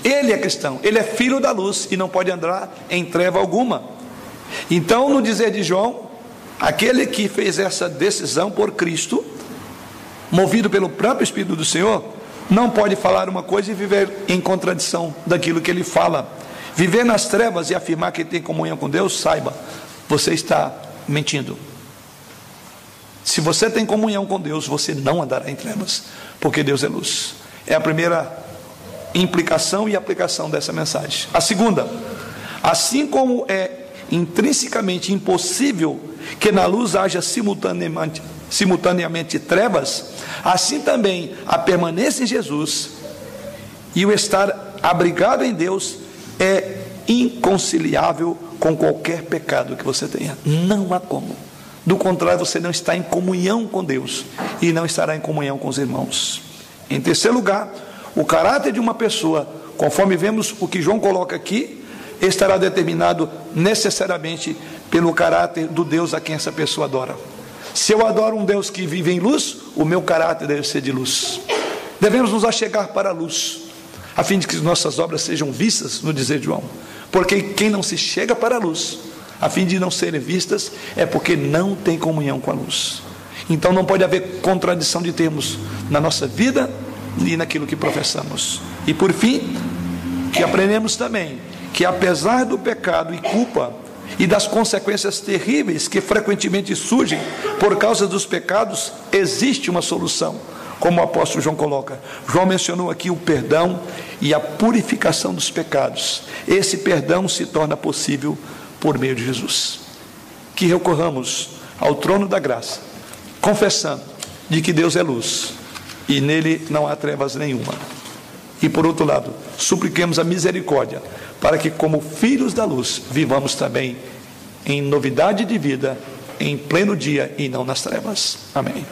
Ele é cristão, ele é filho da luz e não pode andar em treva alguma. Então, no dizer de João, aquele que fez essa decisão por Cristo, movido pelo próprio Espírito do Senhor, não pode falar uma coisa e viver em contradição daquilo que ele fala. Viver nas trevas e afirmar que tem comunhão com Deus, saiba, você está mentindo. Se você tem comunhão com Deus, você não andará em trevas, porque Deus é luz. É a primeira implicação e aplicação dessa mensagem. A segunda, assim como é intrinsecamente impossível que na luz haja simultaneamente, simultaneamente trevas, assim também a permanência em Jesus e o estar abrigado em Deus é inconciliável com qualquer pecado que você tenha. Não há como. Do contrário, você não está em comunhão com Deus e não estará em comunhão com os irmãos. Em terceiro lugar, o caráter de uma pessoa, conforme vemos o que João coloca aqui, estará determinado necessariamente pelo caráter do Deus a quem essa pessoa adora. Se eu adoro um Deus que vive em luz, o meu caráter deve ser de luz. Devemos nos achegar para a luz a fim de que nossas obras sejam vistas no dizer João. Porque quem não se chega para a luz, a fim de não serem vistas, é porque não tem comunhão com a luz. Então não pode haver contradição de termos na nossa vida e naquilo que professamos. E por fim, que aprendemos também que apesar do pecado e culpa e das consequências terríveis que frequentemente surgem por causa dos pecados, existe uma solução como o apóstolo João coloca. João mencionou aqui o perdão e a purificação dos pecados. Esse perdão se torna possível por meio de Jesus. Que recorramos ao trono da graça, confessando de que Deus é luz e nele não há trevas nenhuma. E por outro lado, supliquemos a misericórdia para que, como filhos da luz, vivamos também em novidade de vida, em pleno dia e não nas trevas. Amém.